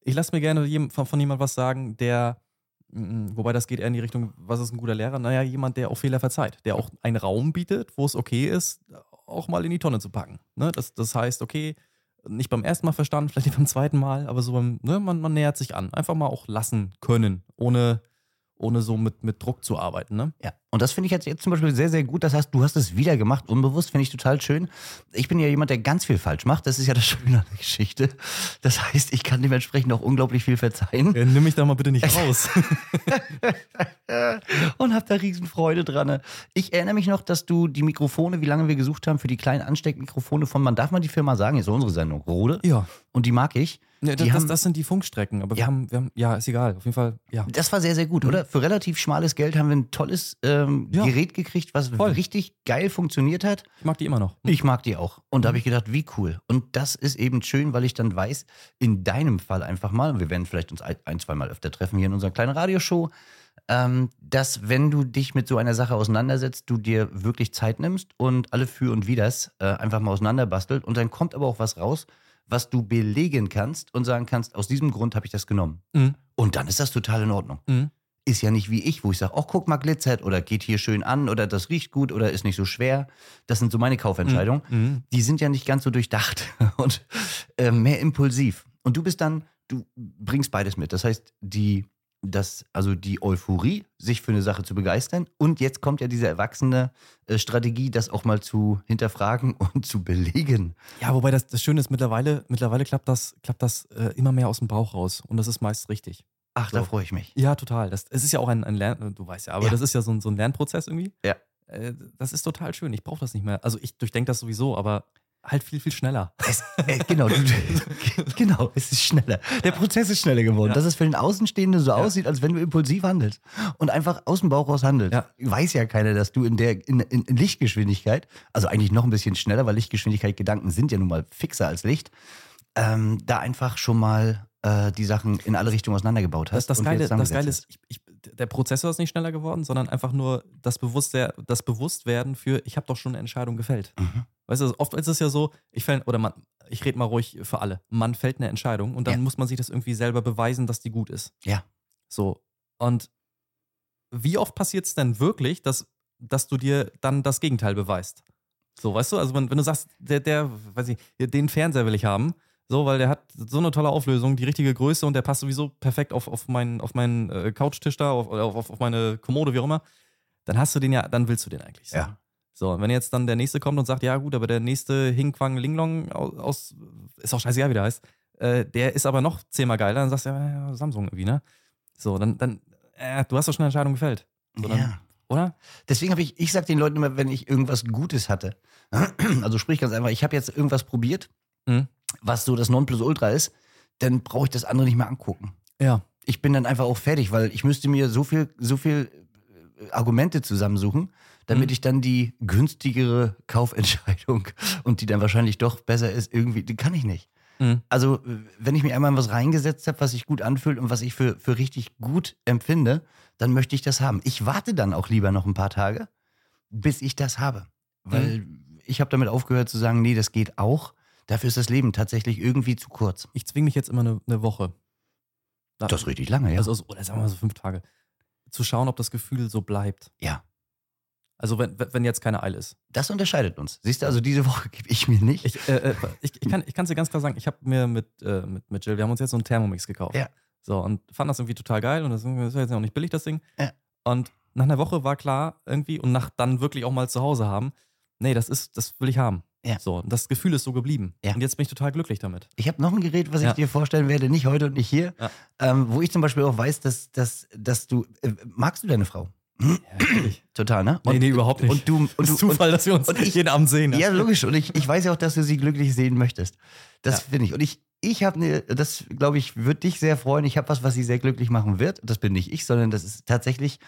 [SPEAKER 2] ich lasse mir gerne von, von jemand was sagen, der, mm, wobei das geht eher in die Richtung, was ist ein guter Lehrer? Naja, jemand, der auch Fehler verzeiht, der auch einen Raum bietet, wo es okay ist, auch mal in die Tonne zu packen. Ne? Das, das heißt, okay, nicht beim ersten Mal verstanden, vielleicht nicht beim zweiten Mal, aber so beim, ne, man, man nähert sich an. Einfach mal auch lassen können, ohne, ohne so mit, mit Druck zu arbeiten. Ne?
[SPEAKER 1] Ja, und das finde ich jetzt, jetzt zum Beispiel sehr, sehr gut. Das heißt, du hast es wieder gemacht, unbewusst, finde ich total schön. Ich bin ja jemand, der ganz viel falsch macht. Das ist ja das (laughs) Schöne an der Geschichte. Das heißt, ich kann dementsprechend auch unglaublich viel verzeihen
[SPEAKER 2] Äh, nimm mich da mal bitte nicht (laughs) raus.
[SPEAKER 1] und habe da riesen Freude dran. Ich erinnere mich noch, dass du die Mikrofone, wie lange wir gesucht haben, für die kleinen Ansteckmikrofone von, man darf mal die Firma sagen, ist unsere Sendung, Rode.
[SPEAKER 2] ja.
[SPEAKER 1] Und die mag ich. Die
[SPEAKER 2] das, das,
[SPEAKER 1] haben-
[SPEAKER 2] das sind die Funkstrecken, aber wir,
[SPEAKER 1] Ja.
[SPEAKER 2] haben, wir haben, ja, ist egal. Auf jeden Fall, ja.
[SPEAKER 1] Das war sehr, sehr gut, oder? Für relativ schmales Geld haben wir ein tolles ähm,
[SPEAKER 2] Ja.
[SPEAKER 1] Gerät gekriegt, was
[SPEAKER 2] Voll.
[SPEAKER 1] richtig geil funktioniert hat.
[SPEAKER 2] Ich mag die immer noch.
[SPEAKER 1] Ich mag die auch. Und da habe ich gedacht, wie cool. Und das ist eben schön, weil ich dann weiß, in deinem Fall einfach mal, und wir werden vielleicht uns ein, ein zwei Mal öfter treffen hier in unserer kleinen Radioshow, ähm, dass wenn du dich mit so einer Sache auseinandersetzt, du dir wirklich Zeit nimmst und alle Für und Widers äh, einfach mal auseinanderbastelt und dann kommt aber auch was raus, was du belegen kannst und sagen kannst, aus diesem Grund habe ich das genommen.
[SPEAKER 2] Mhm.
[SPEAKER 1] Und dann ist das total in Ordnung.
[SPEAKER 2] Mhm.
[SPEAKER 1] Ist ja nicht wie ich, wo ich sage, oh, guck mal, glitzert oder geht hier schön an oder das riecht gut oder ist nicht so schwer. Das sind so meine Kaufentscheidungen
[SPEAKER 2] Mhm.
[SPEAKER 1] die sind ja nicht ganz so durchdacht (laughs) und äh, mehr impulsiv. Und du bist dann, du bringst beides mit. Das heißt, die, das, also die Euphorie, sich für eine Sache zu begeistern. Und jetzt kommt ja diese erwachsene äh, Strategie, das auch mal zu hinterfragen (laughs) und zu belegen.
[SPEAKER 2] Ja, wobei das, das Schöne ist, mittlerweile, mittlerweile klappt das, klappt das äh, immer mehr aus dem Bauch raus. Und das ist meist richtig.
[SPEAKER 1] Ach, da
[SPEAKER 2] So.
[SPEAKER 1] freue ich mich.
[SPEAKER 2] Ja, total. Das, es ist ja auch ein, ein Lern, du weißt ja, aber
[SPEAKER 1] Ja.
[SPEAKER 2] das ist ja so ein, so ein Lernprozess irgendwie.
[SPEAKER 1] Ja.
[SPEAKER 2] Äh, das ist total schön. Ich brauche das nicht mehr. Also ich durchdenke das sowieso, aber halt viel, viel schneller.
[SPEAKER 1] Es, äh, genau, du, (laughs) genau, es ist schneller. Der Prozess ist schneller geworden.
[SPEAKER 2] Ja.
[SPEAKER 1] Dass es für den Außenstehenden so aussieht, als wenn du impulsiv handelst und einfach aus dem Bauch raus handelst.
[SPEAKER 2] Ja.
[SPEAKER 1] Weiß ja keiner, dass du in der in, in, in Lichtgeschwindigkeit, also eigentlich noch ein bisschen schneller, weil Lichtgeschwindigkeit Gedanken sind ja nun mal fixer als Licht, ähm, da einfach schon mal äh, die Sachen in alle Richtungen auseinandergebaut hast.
[SPEAKER 2] Das, das, Geile, das Geile ist, ich, ich, der Prozessor ist nicht schneller geworden, sondern einfach nur das, Bewusstsein, das Bewusstwerden für, ich habe doch schon eine Entscheidung gefällt.
[SPEAKER 1] Mhm.
[SPEAKER 2] Weißt du, oft ist es ja so, ich fäll, oder man, ich rede mal ruhig für alle, man fällt eine Entscheidung und dann
[SPEAKER 1] Ja.
[SPEAKER 2] muss man sich das irgendwie selber beweisen, dass die gut ist.
[SPEAKER 1] Ja.
[SPEAKER 2] So. Und wie oft passiert es denn wirklich, dass, dass du dir dann das Gegenteil beweist? So, weißt du, also wenn, wenn du sagst, der, der, weiß ich, den Fernseher will ich haben, so, weil der hat so eine tolle Auflösung, die richtige Größe und der passt sowieso perfekt auf, auf meinen, auf meinen äh, Couchtisch da, auf, auf, auf meine Kommode, wie auch immer, dann hast du den ja, dann willst du den eigentlich. So.
[SPEAKER 1] Ja.
[SPEAKER 2] So, und wenn jetzt dann der nächste kommt und sagt, ja gut, aber der nächste Hingquang Linglong aus, ist auch scheißegal, wie der heißt, äh, der ist aber noch zehnmal geiler, dann sagst du, ja, ja, Samsung irgendwie, ne? So, dann, dann, äh, du hast doch schon eine Entscheidung gefällt. So, dann,
[SPEAKER 1] Ja.
[SPEAKER 2] Oder?
[SPEAKER 1] Deswegen habe ich, ich sage den Leuten immer, wenn ich irgendwas Gutes hatte, (clears throat) also sprich ganz einfach, ich habe jetzt irgendwas probiert,
[SPEAKER 2] Mhm.
[SPEAKER 1] was so das Nonplusultra ist, dann brauche ich das andere nicht mehr angucken.
[SPEAKER 2] Ja.
[SPEAKER 1] Ich bin dann einfach auch fertig, weil ich müsste mir so viel, so viel äh, Argumente zusammensuchen, damit
[SPEAKER 2] Mhm.
[SPEAKER 1] ich dann die günstigere Kaufentscheidung (laughs) und die dann wahrscheinlich doch besser ist, irgendwie, die kann ich nicht.
[SPEAKER 2] Mhm.
[SPEAKER 1] Also, wenn ich mir einmal was reingesetzt habe, was sich gut anfühlt und was ich für, für richtig gut empfinde, dann möchte ich das haben. Ich warte dann auch lieber noch ein paar Tage, bis ich das habe. Weil
[SPEAKER 2] Mhm.
[SPEAKER 1] ich habe damit aufgehört zu sagen, nee, das geht auch. Dafür ist das Leben tatsächlich irgendwie zu kurz.
[SPEAKER 2] Ich zwinge mich jetzt immer eine, eine Woche. Da-
[SPEAKER 1] Das ist richtig lange, ja.
[SPEAKER 2] Also, also, oder sagen wir mal so fünf Tage. Zu schauen, ob das Gefühl so bleibt.
[SPEAKER 1] ja.
[SPEAKER 2] Also, wenn, wenn jetzt keine Eile ist.
[SPEAKER 1] Das unterscheidet uns. Siehst du, also diese Woche (laughs) gebe ich mir nicht.
[SPEAKER 2] Ich, äh, äh, ich, ich kann es dir ganz klar sagen, ich habe mir mit, äh, mit, mit Jill, wir haben uns jetzt so einen Thermomix gekauft.
[SPEAKER 1] Ja.
[SPEAKER 2] So, und fand das irgendwie total geil und das ist jetzt auch nicht billig, das Ding.
[SPEAKER 1] Ja.
[SPEAKER 2] Und nach einer Woche war klar irgendwie und nach dann wirklich auch mal zu Hause haben, nee, das ist, das will ich haben.
[SPEAKER 1] Ja.
[SPEAKER 2] So, und das Gefühl ist so geblieben.
[SPEAKER 1] Ja.
[SPEAKER 2] Und jetzt bin ich total glücklich damit.
[SPEAKER 1] Ich habe noch ein Gerät, was
[SPEAKER 2] Ja.
[SPEAKER 1] ich dir vorstellen werde, nicht heute und nicht hier,
[SPEAKER 2] Ja.
[SPEAKER 1] ähm, wo ich zum Beispiel auch weiß, dass, dass, dass du, äh, magst du deine Frau?
[SPEAKER 2] Ja.
[SPEAKER 1] Total, ne?
[SPEAKER 2] Nee, nee, überhaupt nicht.
[SPEAKER 1] Und du, und
[SPEAKER 2] Das
[SPEAKER 1] du
[SPEAKER 2] ist Zufall, dass wir uns
[SPEAKER 1] und ich-
[SPEAKER 2] jeden Abend sehen.
[SPEAKER 1] Ja, logisch. Und ich, ich weiß ja auch, dass du sie glücklich sehen möchtest. Das
[SPEAKER 2] Ja.
[SPEAKER 1] finde ich. Und ich, ich habe eine, das glaube ich, wird dich sehr freuen. Ich habe was, was sie sehr glücklich machen wird. Das bin nicht ich, sondern das ist tatsächlich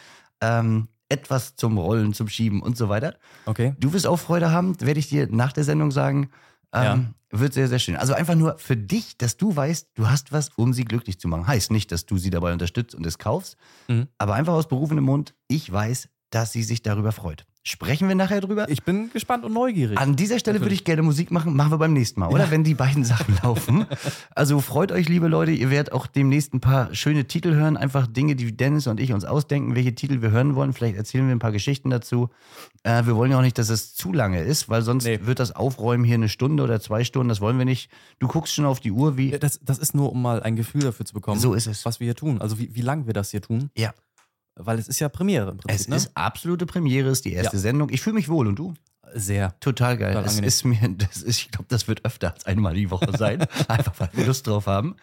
[SPEAKER 1] ähm, etwas zum Rollen, zum Schieben und so weiter.
[SPEAKER 2] Okay.
[SPEAKER 1] Du wirst auch Freude haben, werde ich dir nach der Sendung sagen. Ähm, Wird sehr, sehr schön. Also einfach nur für dich, dass du weißt, du hast was, um sie glücklich zu machen. Heißt nicht, dass du sie dabei unterstützt und es kaufst,
[SPEAKER 2] Mhm.
[SPEAKER 1] aber einfach aus berufenem Mund, ich weiß, dass sie sich darüber freut. Sprechen wir nachher drüber?
[SPEAKER 2] Ich bin gespannt und neugierig.
[SPEAKER 1] An dieser Stelle würde
[SPEAKER 2] Natürlich.
[SPEAKER 1] ich gerne Musik machen. Machen wir beim nächsten Mal, oder?
[SPEAKER 2] Ja.
[SPEAKER 1] Wenn die beiden Sachen laufen. Also freut euch, liebe Leute. Ihr werdet auch demnächst ein paar schöne Titel hören. Einfach Dinge, die Dennis und ich uns ausdenken, welche Titel wir hören wollen. Vielleicht erzählen wir ein paar Geschichten dazu. Äh, wir wollen ja auch nicht, dass es zu lange ist, weil sonst
[SPEAKER 2] Nee.
[SPEAKER 1] wird das Aufräumen hier eine Stunde oder zwei Stunden. Das wollen wir nicht. Du guckst schon auf die Uhr, wie.
[SPEAKER 2] Ja, das, das ist nur, um mal ein Gefühl dafür zu bekommen,
[SPEAKER 1] So ist es.
[SPEAKER 2] was wir hier tun. Also wie, wie lang wir das hier tun.
[SPEAKER 1] Ja.
[SPEAKER 2] Weil es ist ja Premiere im Prinzip.
[SPEAKER 1] Es
[SPEAKER 2] ne?
[SPEAKER 1] ist absolute Premiere, ist die erste
[SPEAKER 2] Ja.
[SPEAKER 1] Sendung. Ich fühle mich wohl und du?
[SPEAKER 2] sehr.
[SPEAKER 1] Total geil.
[SPEAKER 2] Total angenehm.
[SPEAKER 1] ist mir, das ist, ich glaube, das wird öfter als einmal die Woche sein. (laughs) Einfach weil wir Lust drauf haben.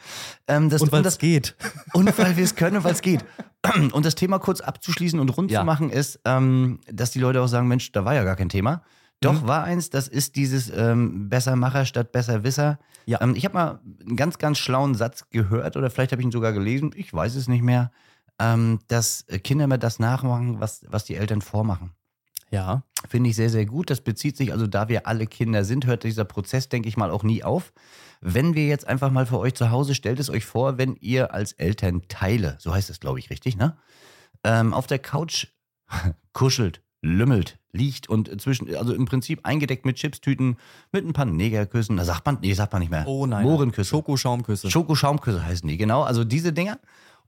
[SPEAKER 1] Ähm, das,
[SPEAKER 2] Und weil
[SPEAKER 1] das
[SPEAKER 2] es geht.
[SPEAKER 1] Und weil wir es können und weil es geht. (laughs) Und das Thema kurz abzuschließen und rund
[SPEAKER 2] Ja.
[SPEAKER 1] zu machen ist, ähm, dass die Leute auch sagen, Mensch, da war ja gar kein Thema. Doch,
[SPEAKER 2] Mhm.
[SPEAKER 1] war eins, das ist dieses ähm, Bessermacher statt Besserwisser.
[SPEAKER 2] Ja.
[SPEAKER 1] Ähm, ich habe mal einen ganz, ganz schlauen Satz gehört oder vielleicht habe ich ihn sogar gelesen, ich weiß es nicht mehr, ähm, dass Kinder immer das nachmachen, was, was die Eltern vormachen.
[SPEAKER 2] Ja.
[SPEAKER 1] Finde ich sehr, sehr gut. Das bezieht sich, also da wir alle Kinder sind, hört dieser Prozess, denke ich mal, auch nie auf. Wenn wir jetzt einfach mal für euch zu Hause, stellt es euch vor, wenn ihr als Elternteile, so heißt es, glaube ich, richtig, ne? Ähm, auf der Couch (laughs) kuschelt, lümmelt, liegt und zwischen, also im Prinzip eingedeckt mit Chipstüten, mit ein paar Negerküssen, da sagt man, nee, sagt man nicht mehr.
[SPEAKER 2] Oh nein.
[SPEAKER 1] Mohrenküsse.
[SPEAKER 2] Schokoschaumküsse.
[SPEAKER 1] Schokoschaumküsse heißen die, genau. Also diese Dinger.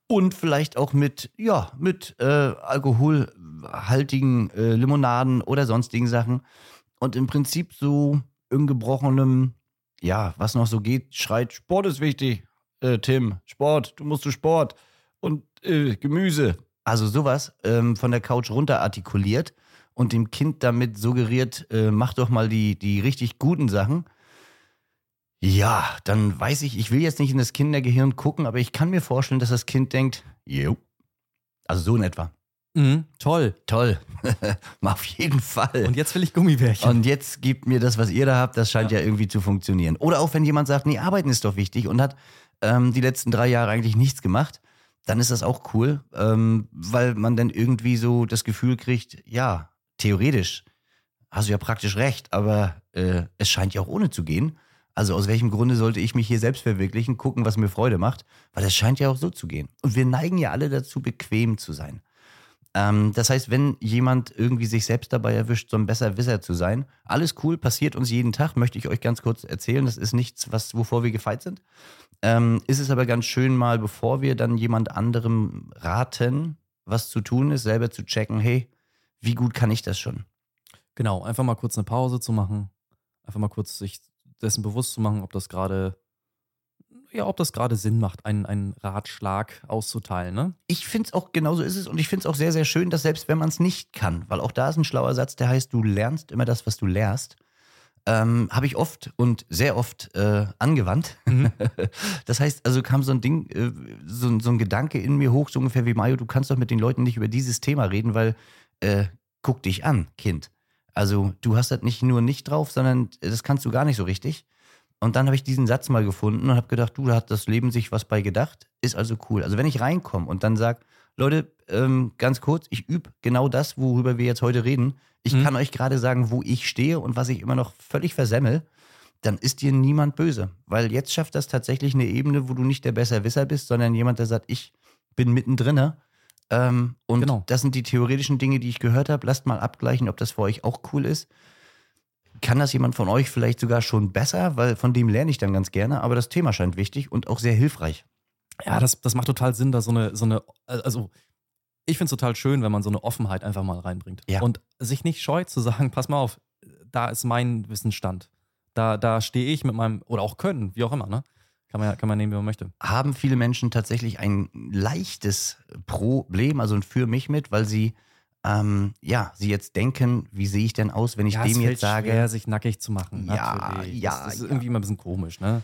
[SPEAKER 1] Und vielleicht auch mit, ja, mit äh, alkoholhaltigen äh, Limonaden oder sonstigen Sachen. Und im Prinzip so im gebrochenem, ja, was noch so geht, schreit, Sport ist wichtig, äh, Tim, Sport, du musst zu Sport und äh, Gemüse. Also sowas ähm, von der Couch runter artikuliert und dem Kind damit suggeriert, äh, mach doch mal die, die richtig guten Sachen. Ja, dann weiß ich, ich will jetzt nicht in das Kindergehirn gucken, aber ich kann mir vorstellen, dass das Kind denkt, jo. Also so in etwa.
[SPEAKER 2] Mhm, toll.
[SPEAKER 1] Toll. (laughs) Auf jeden Fall.
[SPEAKER 2] Und jetzt will ich Gummibärchen.
[SPEAKER 1] Und jetzt gebt mir das, was ihr da habt, das scheint ja, irgendwie zu funktionieren. Oder auch wenn jemand sagt, nee, arbeiten ist doch wichtig und hat ähm, die letzten drei Jahre eigentlich nichts gemacht, dann ist das auch cool, ähm, weil man dann irgendwie so das Gefühl kriegt, ja, theoretisch hast du ja praktisch recht, aber äh, es scheint ja auch ohne zu gehen. Also aus welchem Grunde sollte ich mich hier selbst verwirklichen, gucken, was mir Freude macht? Weil es scheint ja auch so zu gehen. Und wir neigen ja alle dazu, bequem zu sein. Ähm, das heißt, wenn jemand irgendwie sich selbst dabei erwischt, so ein Besserwisser zu sein, alles cool, passiert uns jeden Tag, möchte ich euch ganz kurz erzählen. Das ist nichts, was, wovor wir gefeit sind. Ähm, ist es aber ganz schön mal, bevor wir dann jemand anderem raten, was zu tun ist, selber zu checken, hey, wie gut kann ich das schon?
[SPEAKER 2] Genau, einfach mal kurz eine Pause zu machen. Einfach mal kurz sich dessen bewusst zu machen, ob das gerade, ja, ob das gerade Sinn macht, einen, einen Ratschlag auszuteilen, ne?
[SPEAKER 1] ich finde es auch, genauso ist es und ich finde es auch sehr, sehr schön, dass selbst wenn man es nicht kann, weil auch da ist ein schlauer Satz, der heißt, du lernst immer das, was du lehrst, ähm, habe ich oft und sehr oft äh, angewandt.
[SPEAKER 2] Mhm. (laughs)
[SPEAKER 1] Das heißt, also kam so ein Ding, äh, so, ein- so ein Gedanke in mir hoch, so ungefähr wie Mario, du kannst doch mit den Leuten nicht über dieses Thema reden, weil äh, guck dich an, Kind. Also du hast das nicht nur nicht drauf, sondern das kannst du gar nicht so richtig. Und dann habe ich diesen Satz mal gefunden und habe gedacht, du, da hat das Leben sich was bei gedacht, ist also cool. Also wenn ich reinkomme und dann sage, Leute, ähm, ganz kurz, ich übe genau das, worüber wir jetzt heute reden. Ich
[SPEAKER 2] Mhm.
[SPEAKER 1] kann euch gerade sagen, wo ich stehe und was ich immer noch völlig versemmel, dann ist dir niemand böse. Weil jetzt schafft das tatsächlich eine Ebene, wo du nicht der Besserwisser bist, sondern jemand, der sagt, ich bin mittendrin. Ähm, und
[SPEAKER 2] Genau.
[SPEAKER 1] das sind die theoretischen Dinge, die ich gehört habe. Lasst mal abgleichen, ob das für euch auch cool ist. Kann das jemand von euch vielleicht sogar schon besser? Weil von dem lerne ich dann ganz gerne. Aber das Thema scheint wichtig und auch sehr hilfreich.
[SPEAKER 2] Ja, das, das macht total Sinn, da so eine, so eine, also ich finde es total schön, wenn man so eine Offenheit einfach mal reinbringt.
[SPEAKER 1] Ja.
[SPEAKER 2] Und sich nicht scheut zu sagen, pass mal auf, da ist mein Wissensstand. Da, da stehe ich mit meinem, oder auch können, wie auch immer, ne? Kann man, kann man nehmen, wie man möchte.
[SPEAKER 1] haben viele Menschen tatsächlich ein leichtes Problem, also ein für mich mit, weil sie ähm, ja, sie jetzt denken, wie sehe ich denn aus, wenn ich
[SPEAKER 2] ja,
[SPEAKER 1] dem jetzt sage,
[SPEAKER 2] schwer, sich nackig zu machen.
[SPEAKER 1] Ja, ja,
[SPEAKER 2] Das, das ist
[SPEAKER 1] ja.
[SPEAKER 2] irgendwie immer ein bisschen komisch, ne?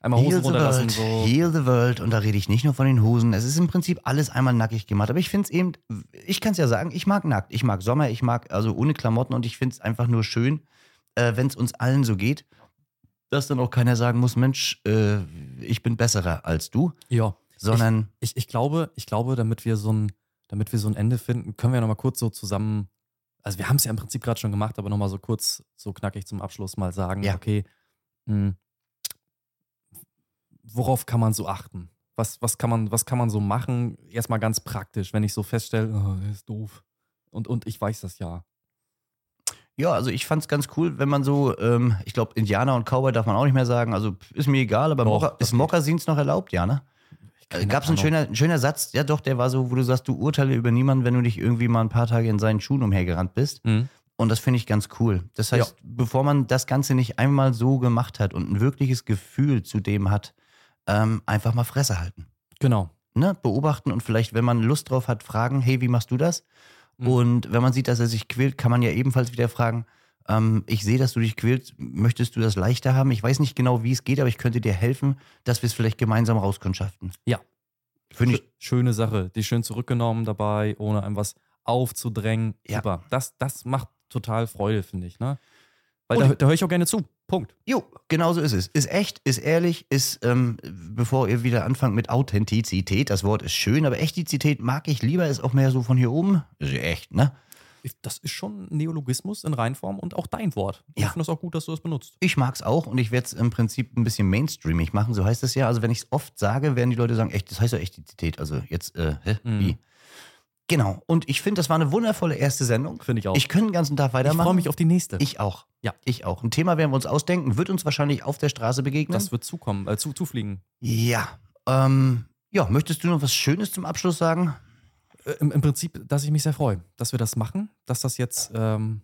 [SPEAKER 2] Einmal Hosen
[SPEAKER 1] Heal the
[SPEAKER 2] runterlassen,
[SPEAKER 1] world,
[SPEAKER 2] so.
[SPEAKER 1] heal the world. Und da rede ich nicht nur von den Hosen. Es ist im Prinzip alles einmal nackig gemacht. Aber ich finde es eben, ich kann es ja sagen, ich mag nackt. Ich mag Sommer, ich mag also ohne Klamotten und ich finde es einfach nur schön, äh, wenn es uns allen so geht, dass dann auch keiner sagen muss, Mensch, äh, ich bin besserer als du,
[SPEAKER 2] Ja.
[SPEAKER 1] sondern
[SPEAKER 2] Ich, ich glaube, ich glaube, damit wir so ein, damit wir so ein Ende finden, können wir noch mal kurz so zusammen, also wir haben es ja im Prinzip gerade schon gemacht, aber noch mal so kurz, so knackig zum Abschluss mal sagen,
[SPEAKER 1] Ja.
[SPEAKER 2] okay, mh, worauf kann man so achten? Was, was, kann man, was kann man so machen? Erstmal ganz praktisch, wenn ich so feststelle, oh, der ist doof. Und, und ich weiß das ja.
[SPEAKER 1] Ja, also ich fand's ganz cool, wenn man so, ähm, ich glaube, Indianer und Cowboy darf man auch nicht mehr sagen. Also ist mir egal, aber
[SPEAKER 2] Doch,
[SPEAKER 1] Mokka, ist. Mokassins noch erlaubt, ja, ne? Gab es einen schöner, schöner Satz, ja doch, der war so, wo du sagst, du urteile über niemanden, wenn du nicht irgendwie mal ein paar Tage in seinen Schuhen umhergerannt bist.
[SPEAKER 2] Mhm.
[SPEAKER 1] Und das finde ich ganz cool. Das heißt, bevor man das Ganze nicht einmal so gemacht hat und ein wirkliches Gefühl zu dem hat, ähm, einfach mal Fresse halten.
[SPEAKER 2] Genau.
[SPEAKER 1] ne, beobachten und vielleicht, wenn man Lust drauf hat, fragen, hey, wie machst du das?
[SPEAKER 2] Mhm.
[SPEAKER 1] Und wenn man sieht, dass er sich quält, kann man ja ebenfalls wieder fragen, ähm, ich sehe, dass du dich quälst, möchtest du das leichter haben? Ich weiß nicht genau, wie es geht, aber ich könnte dir helfen, dass wir es vielleicht gemeinsam rauskundschaften.
[SPEAKER 2] Ja.
[SPEAKER 1] Finde ich,
[SPEAKER 2] Schö- Schöne Sache. Die schön zurückgenommen dabei, ohne einem was aufzudrängen.
[SPEAKER 1] Ja.
[SPEAKER 2] Super. Das, das macht total Freude, finde ich. Ne? Weil
[SPEAKER 1] Und-
[SPEAKER 2] da, da höre ich auch gerne zu. Punkt.
[SPEAKER 1] jo, genau so ist es. Ist echt, ist ehrlich, ist, ähm, bevor ihr wieder anfangt mit Authentizität, das Wort ist schön, aber Echtizität mag ich lieber, ist auch mehr so von hier oben. Ist ja echt, ne?
[SPEAKER 2] Das ist schon Neologismus in Reinform und auch dein Wort.
[SPEAKER 1] Ja.
[SPEAKER 2] Ich finde es auch gut, dass du das benutzt.
[SPEAKER 1] Ich mag's auch und ich werde es im Prinzip ein bisschen mainstreamig machen, so heißt es ja. Also wenn ich es oft sage, werden die Leute sagen, echt, das heißt ja Echtizität. Also jetzt, äh, hä,
[SPEAKER 2] Mhm.
[SPEAKER 1] wie? Genau. Und ich finde, das war eine wundervolle erste Sendung.
[SPEAKER 2] Finde ich auch.
[SPEAKER 1] Ich könnte den ganzen Tag
[SPEAKER 2] Ich
[SPEAKER 1] weitermachen.
[SPEAKER 2] freue mich auf die nächste.
[SPEAKER 1] Ich auch.
[SPEAKER 2] Ja.
[SPEAKER 1] Ich auch. Ein Thema werden wir uns ausdenken, wird uns wahrscheinlich auf der Straße begegnen.
[SPEAKER 2] das wird zukommen, äh, zu, zufliegen.
[SPEAKER 1] ja. Ähm, ja, möchtest du noch was Schönes zum Abschluss sagen?
[SPEAKER 2] Äh, Im, Im Prinzip, dass ich mich sehr freue, dass wir das machen, dass das jetzt ähm,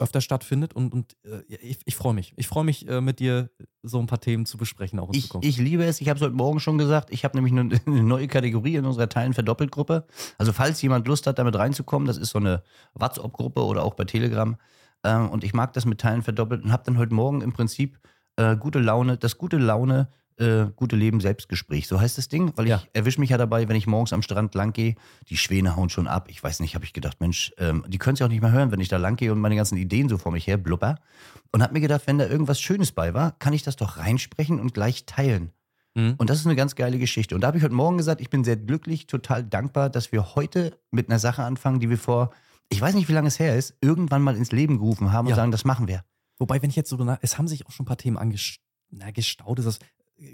[SPEAKER 2] öfter stattfindet und, und äh, ich, ich freue mich. Ich freue mich, äh, mit dir so ein paar Themen zu besprechen, auch in
[SPEAKER 1] Ich,
[SPEAKER 2] Zukunft.
[SPEAKER 1] ich liebe es. Ich habe es heute Morgen schon gesagt. Ich habe nämlich eine, (laughs) eine neue Kategorie in unserer Teilen verdoppelt Gruppe. Also falls jemand Lust hat, damit reinzukommen, das ist so eine WhatsApp-Gruppe oder auch bei Telegram. Ähm, und ich mag das mit Teilen verdoppelt und habe dann heute Morgen im Prinzip äh, gute Laune, das gute Laune, äh, gute Leben Selbstgespräch. So heißt das Ding, weil
[SPEAKER 2] Ja.
[SPEAKER 1] ich erwische mich ja dabei, wenn ich morgens am Strand lang gehe, die Schwäne hauen schon ab. Ich weiß nicht, habe ich gedacht, Mensch, ähm, die können es ja auch nicht mehr hören, wenn ich da lang gehe und meine ganzen Ideen so vor mich her blubber. Und habe mir gedacht, wenn da irgendwas Schönes bei war, kann ich das doch reinsprechen und gleich teilen.
[SPEAKER 2] Mhm.
[SPEAKER 1] Und das ist eine ganz geile Geschichte. Und da habe ich heute Morgen gesagt, ich bin sehr glücklich, total dankbar, dass wir heute mit einer Sache anfangen, die wir vor, ich weiß nicht, wie lange es her ist, irgendwann mal ins Leben gerufen haben und
[SPEAKER 2] Ja.
[SPEAKER 1] sagen, das machen wir.
[SPEAKER 2] Wobei, wenn ich jetzt so, es haben sich auch schon ein paar Themen angestaut, na, gestaut ist das,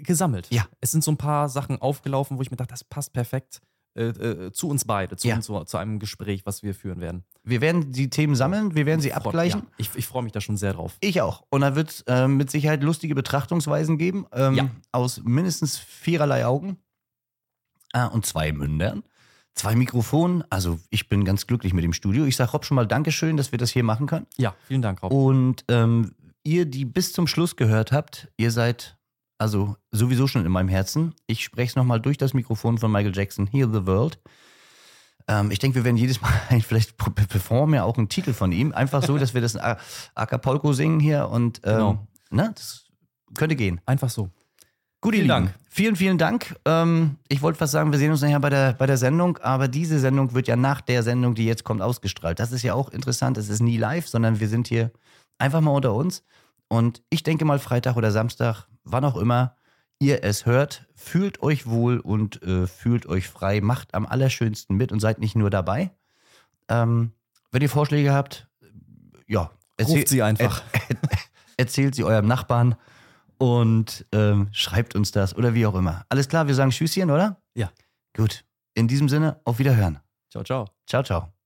[SPEAKER 2] gesammelt.
[SPEAKER 1] Ja.
[SPEAKER 2] Es sind so ein paar Sachen aufgelaufen, wo ich mir dachte, das passt perfekt äh, äh, zu uns beide, zu,
[SPEAKER 1] Ja.
[SPEAKER 2] uns, zu, zu einem Gespräch, was wir führen werden.
[SPEAKER 1] Wir werden die Themen sammeln, wir werden sie
[SPEAKER 2] Freu-
[SPEAKER 1] abgleichen.
[SPEAKER 2] Ja, ich ich freue mich da schon sehr drauf.
[SPEAKER 1] Ich auch. Und da wird es äh, mit Sicherheit lustige Betrachtungsweisen geben, ähm,
[SPEAKER 2] Ja.
[SPEAKER 1] aus mindestens viererlei Augen äh, und zwei Mündern. Zwei Mikrofonen, also ich bin ganz glücklich mit dem Studio. Ich sage Rob schon mal Dankeschön, dass wir das hier machen können.
[SPEAKER 2] Ja, vielen Dank, Rob.
[SPEAKER 1] Und ähm, ihr, die bis zum Schluss gehört habt, ihr seid also sowieso schon in meinem Herzen. Ich spreche es nochmal durch das Mikrofon von Michael Jackson, Heal the World. Ähm, ich denke, wir werden jedes (laughs) Mal, vielleicht performen ja auch einen Titel von ihm. Einfach so, dass wir das in A- Acapulco singen hier und ähm,
[SPEAKER 2] Genau.
[SPEAKER 1] ne, das könnte gehen.
[SPEAKER 2] Einfach so.
[SPEAKER 1] Gut,
[SPEAKER 2] Vielen
[SPEAKER 1] Lieben.
[SPEAKER 2] Dank.
[SPEAKER 1] Vielen, vielen Dank. Ähm, ich wollte fast sagen, wir sehen uns nachher bei der, bei der Sendung, aber diese Sendung wird ja nach der Sendung, die jetzt kommt, ausgestrahlt. Das ist ja auch interessant. Es ist nie live, sondern wir sind hier einfach mal unter uns. Und ich denke mal Freitag oder Samstag, wann auch immer ihr es hört, fühlt euch wohl und äh, fühlt euch frei, macht am allerschönsten mit und seid nicht nur dabei. Ähm, wenn ihr Vorschläge habt, ja,
[SPEAKER 2] Ruft sie einfach. (laughs)
[SPEAKER 1] erzählt sie eurem Nachbarn und ähm, schreibt uns das oder wie auch immer. Alles klar, wir sagen Tschüsschen, oder?
[SPEAKER 2] Ja.
[SPEAKER 1] Gut. In diesem Sinne, auf Wiederhören.
[SPEAKER 2] Ciao, ciao.
[SPEAKER 1] Ciao, ciao.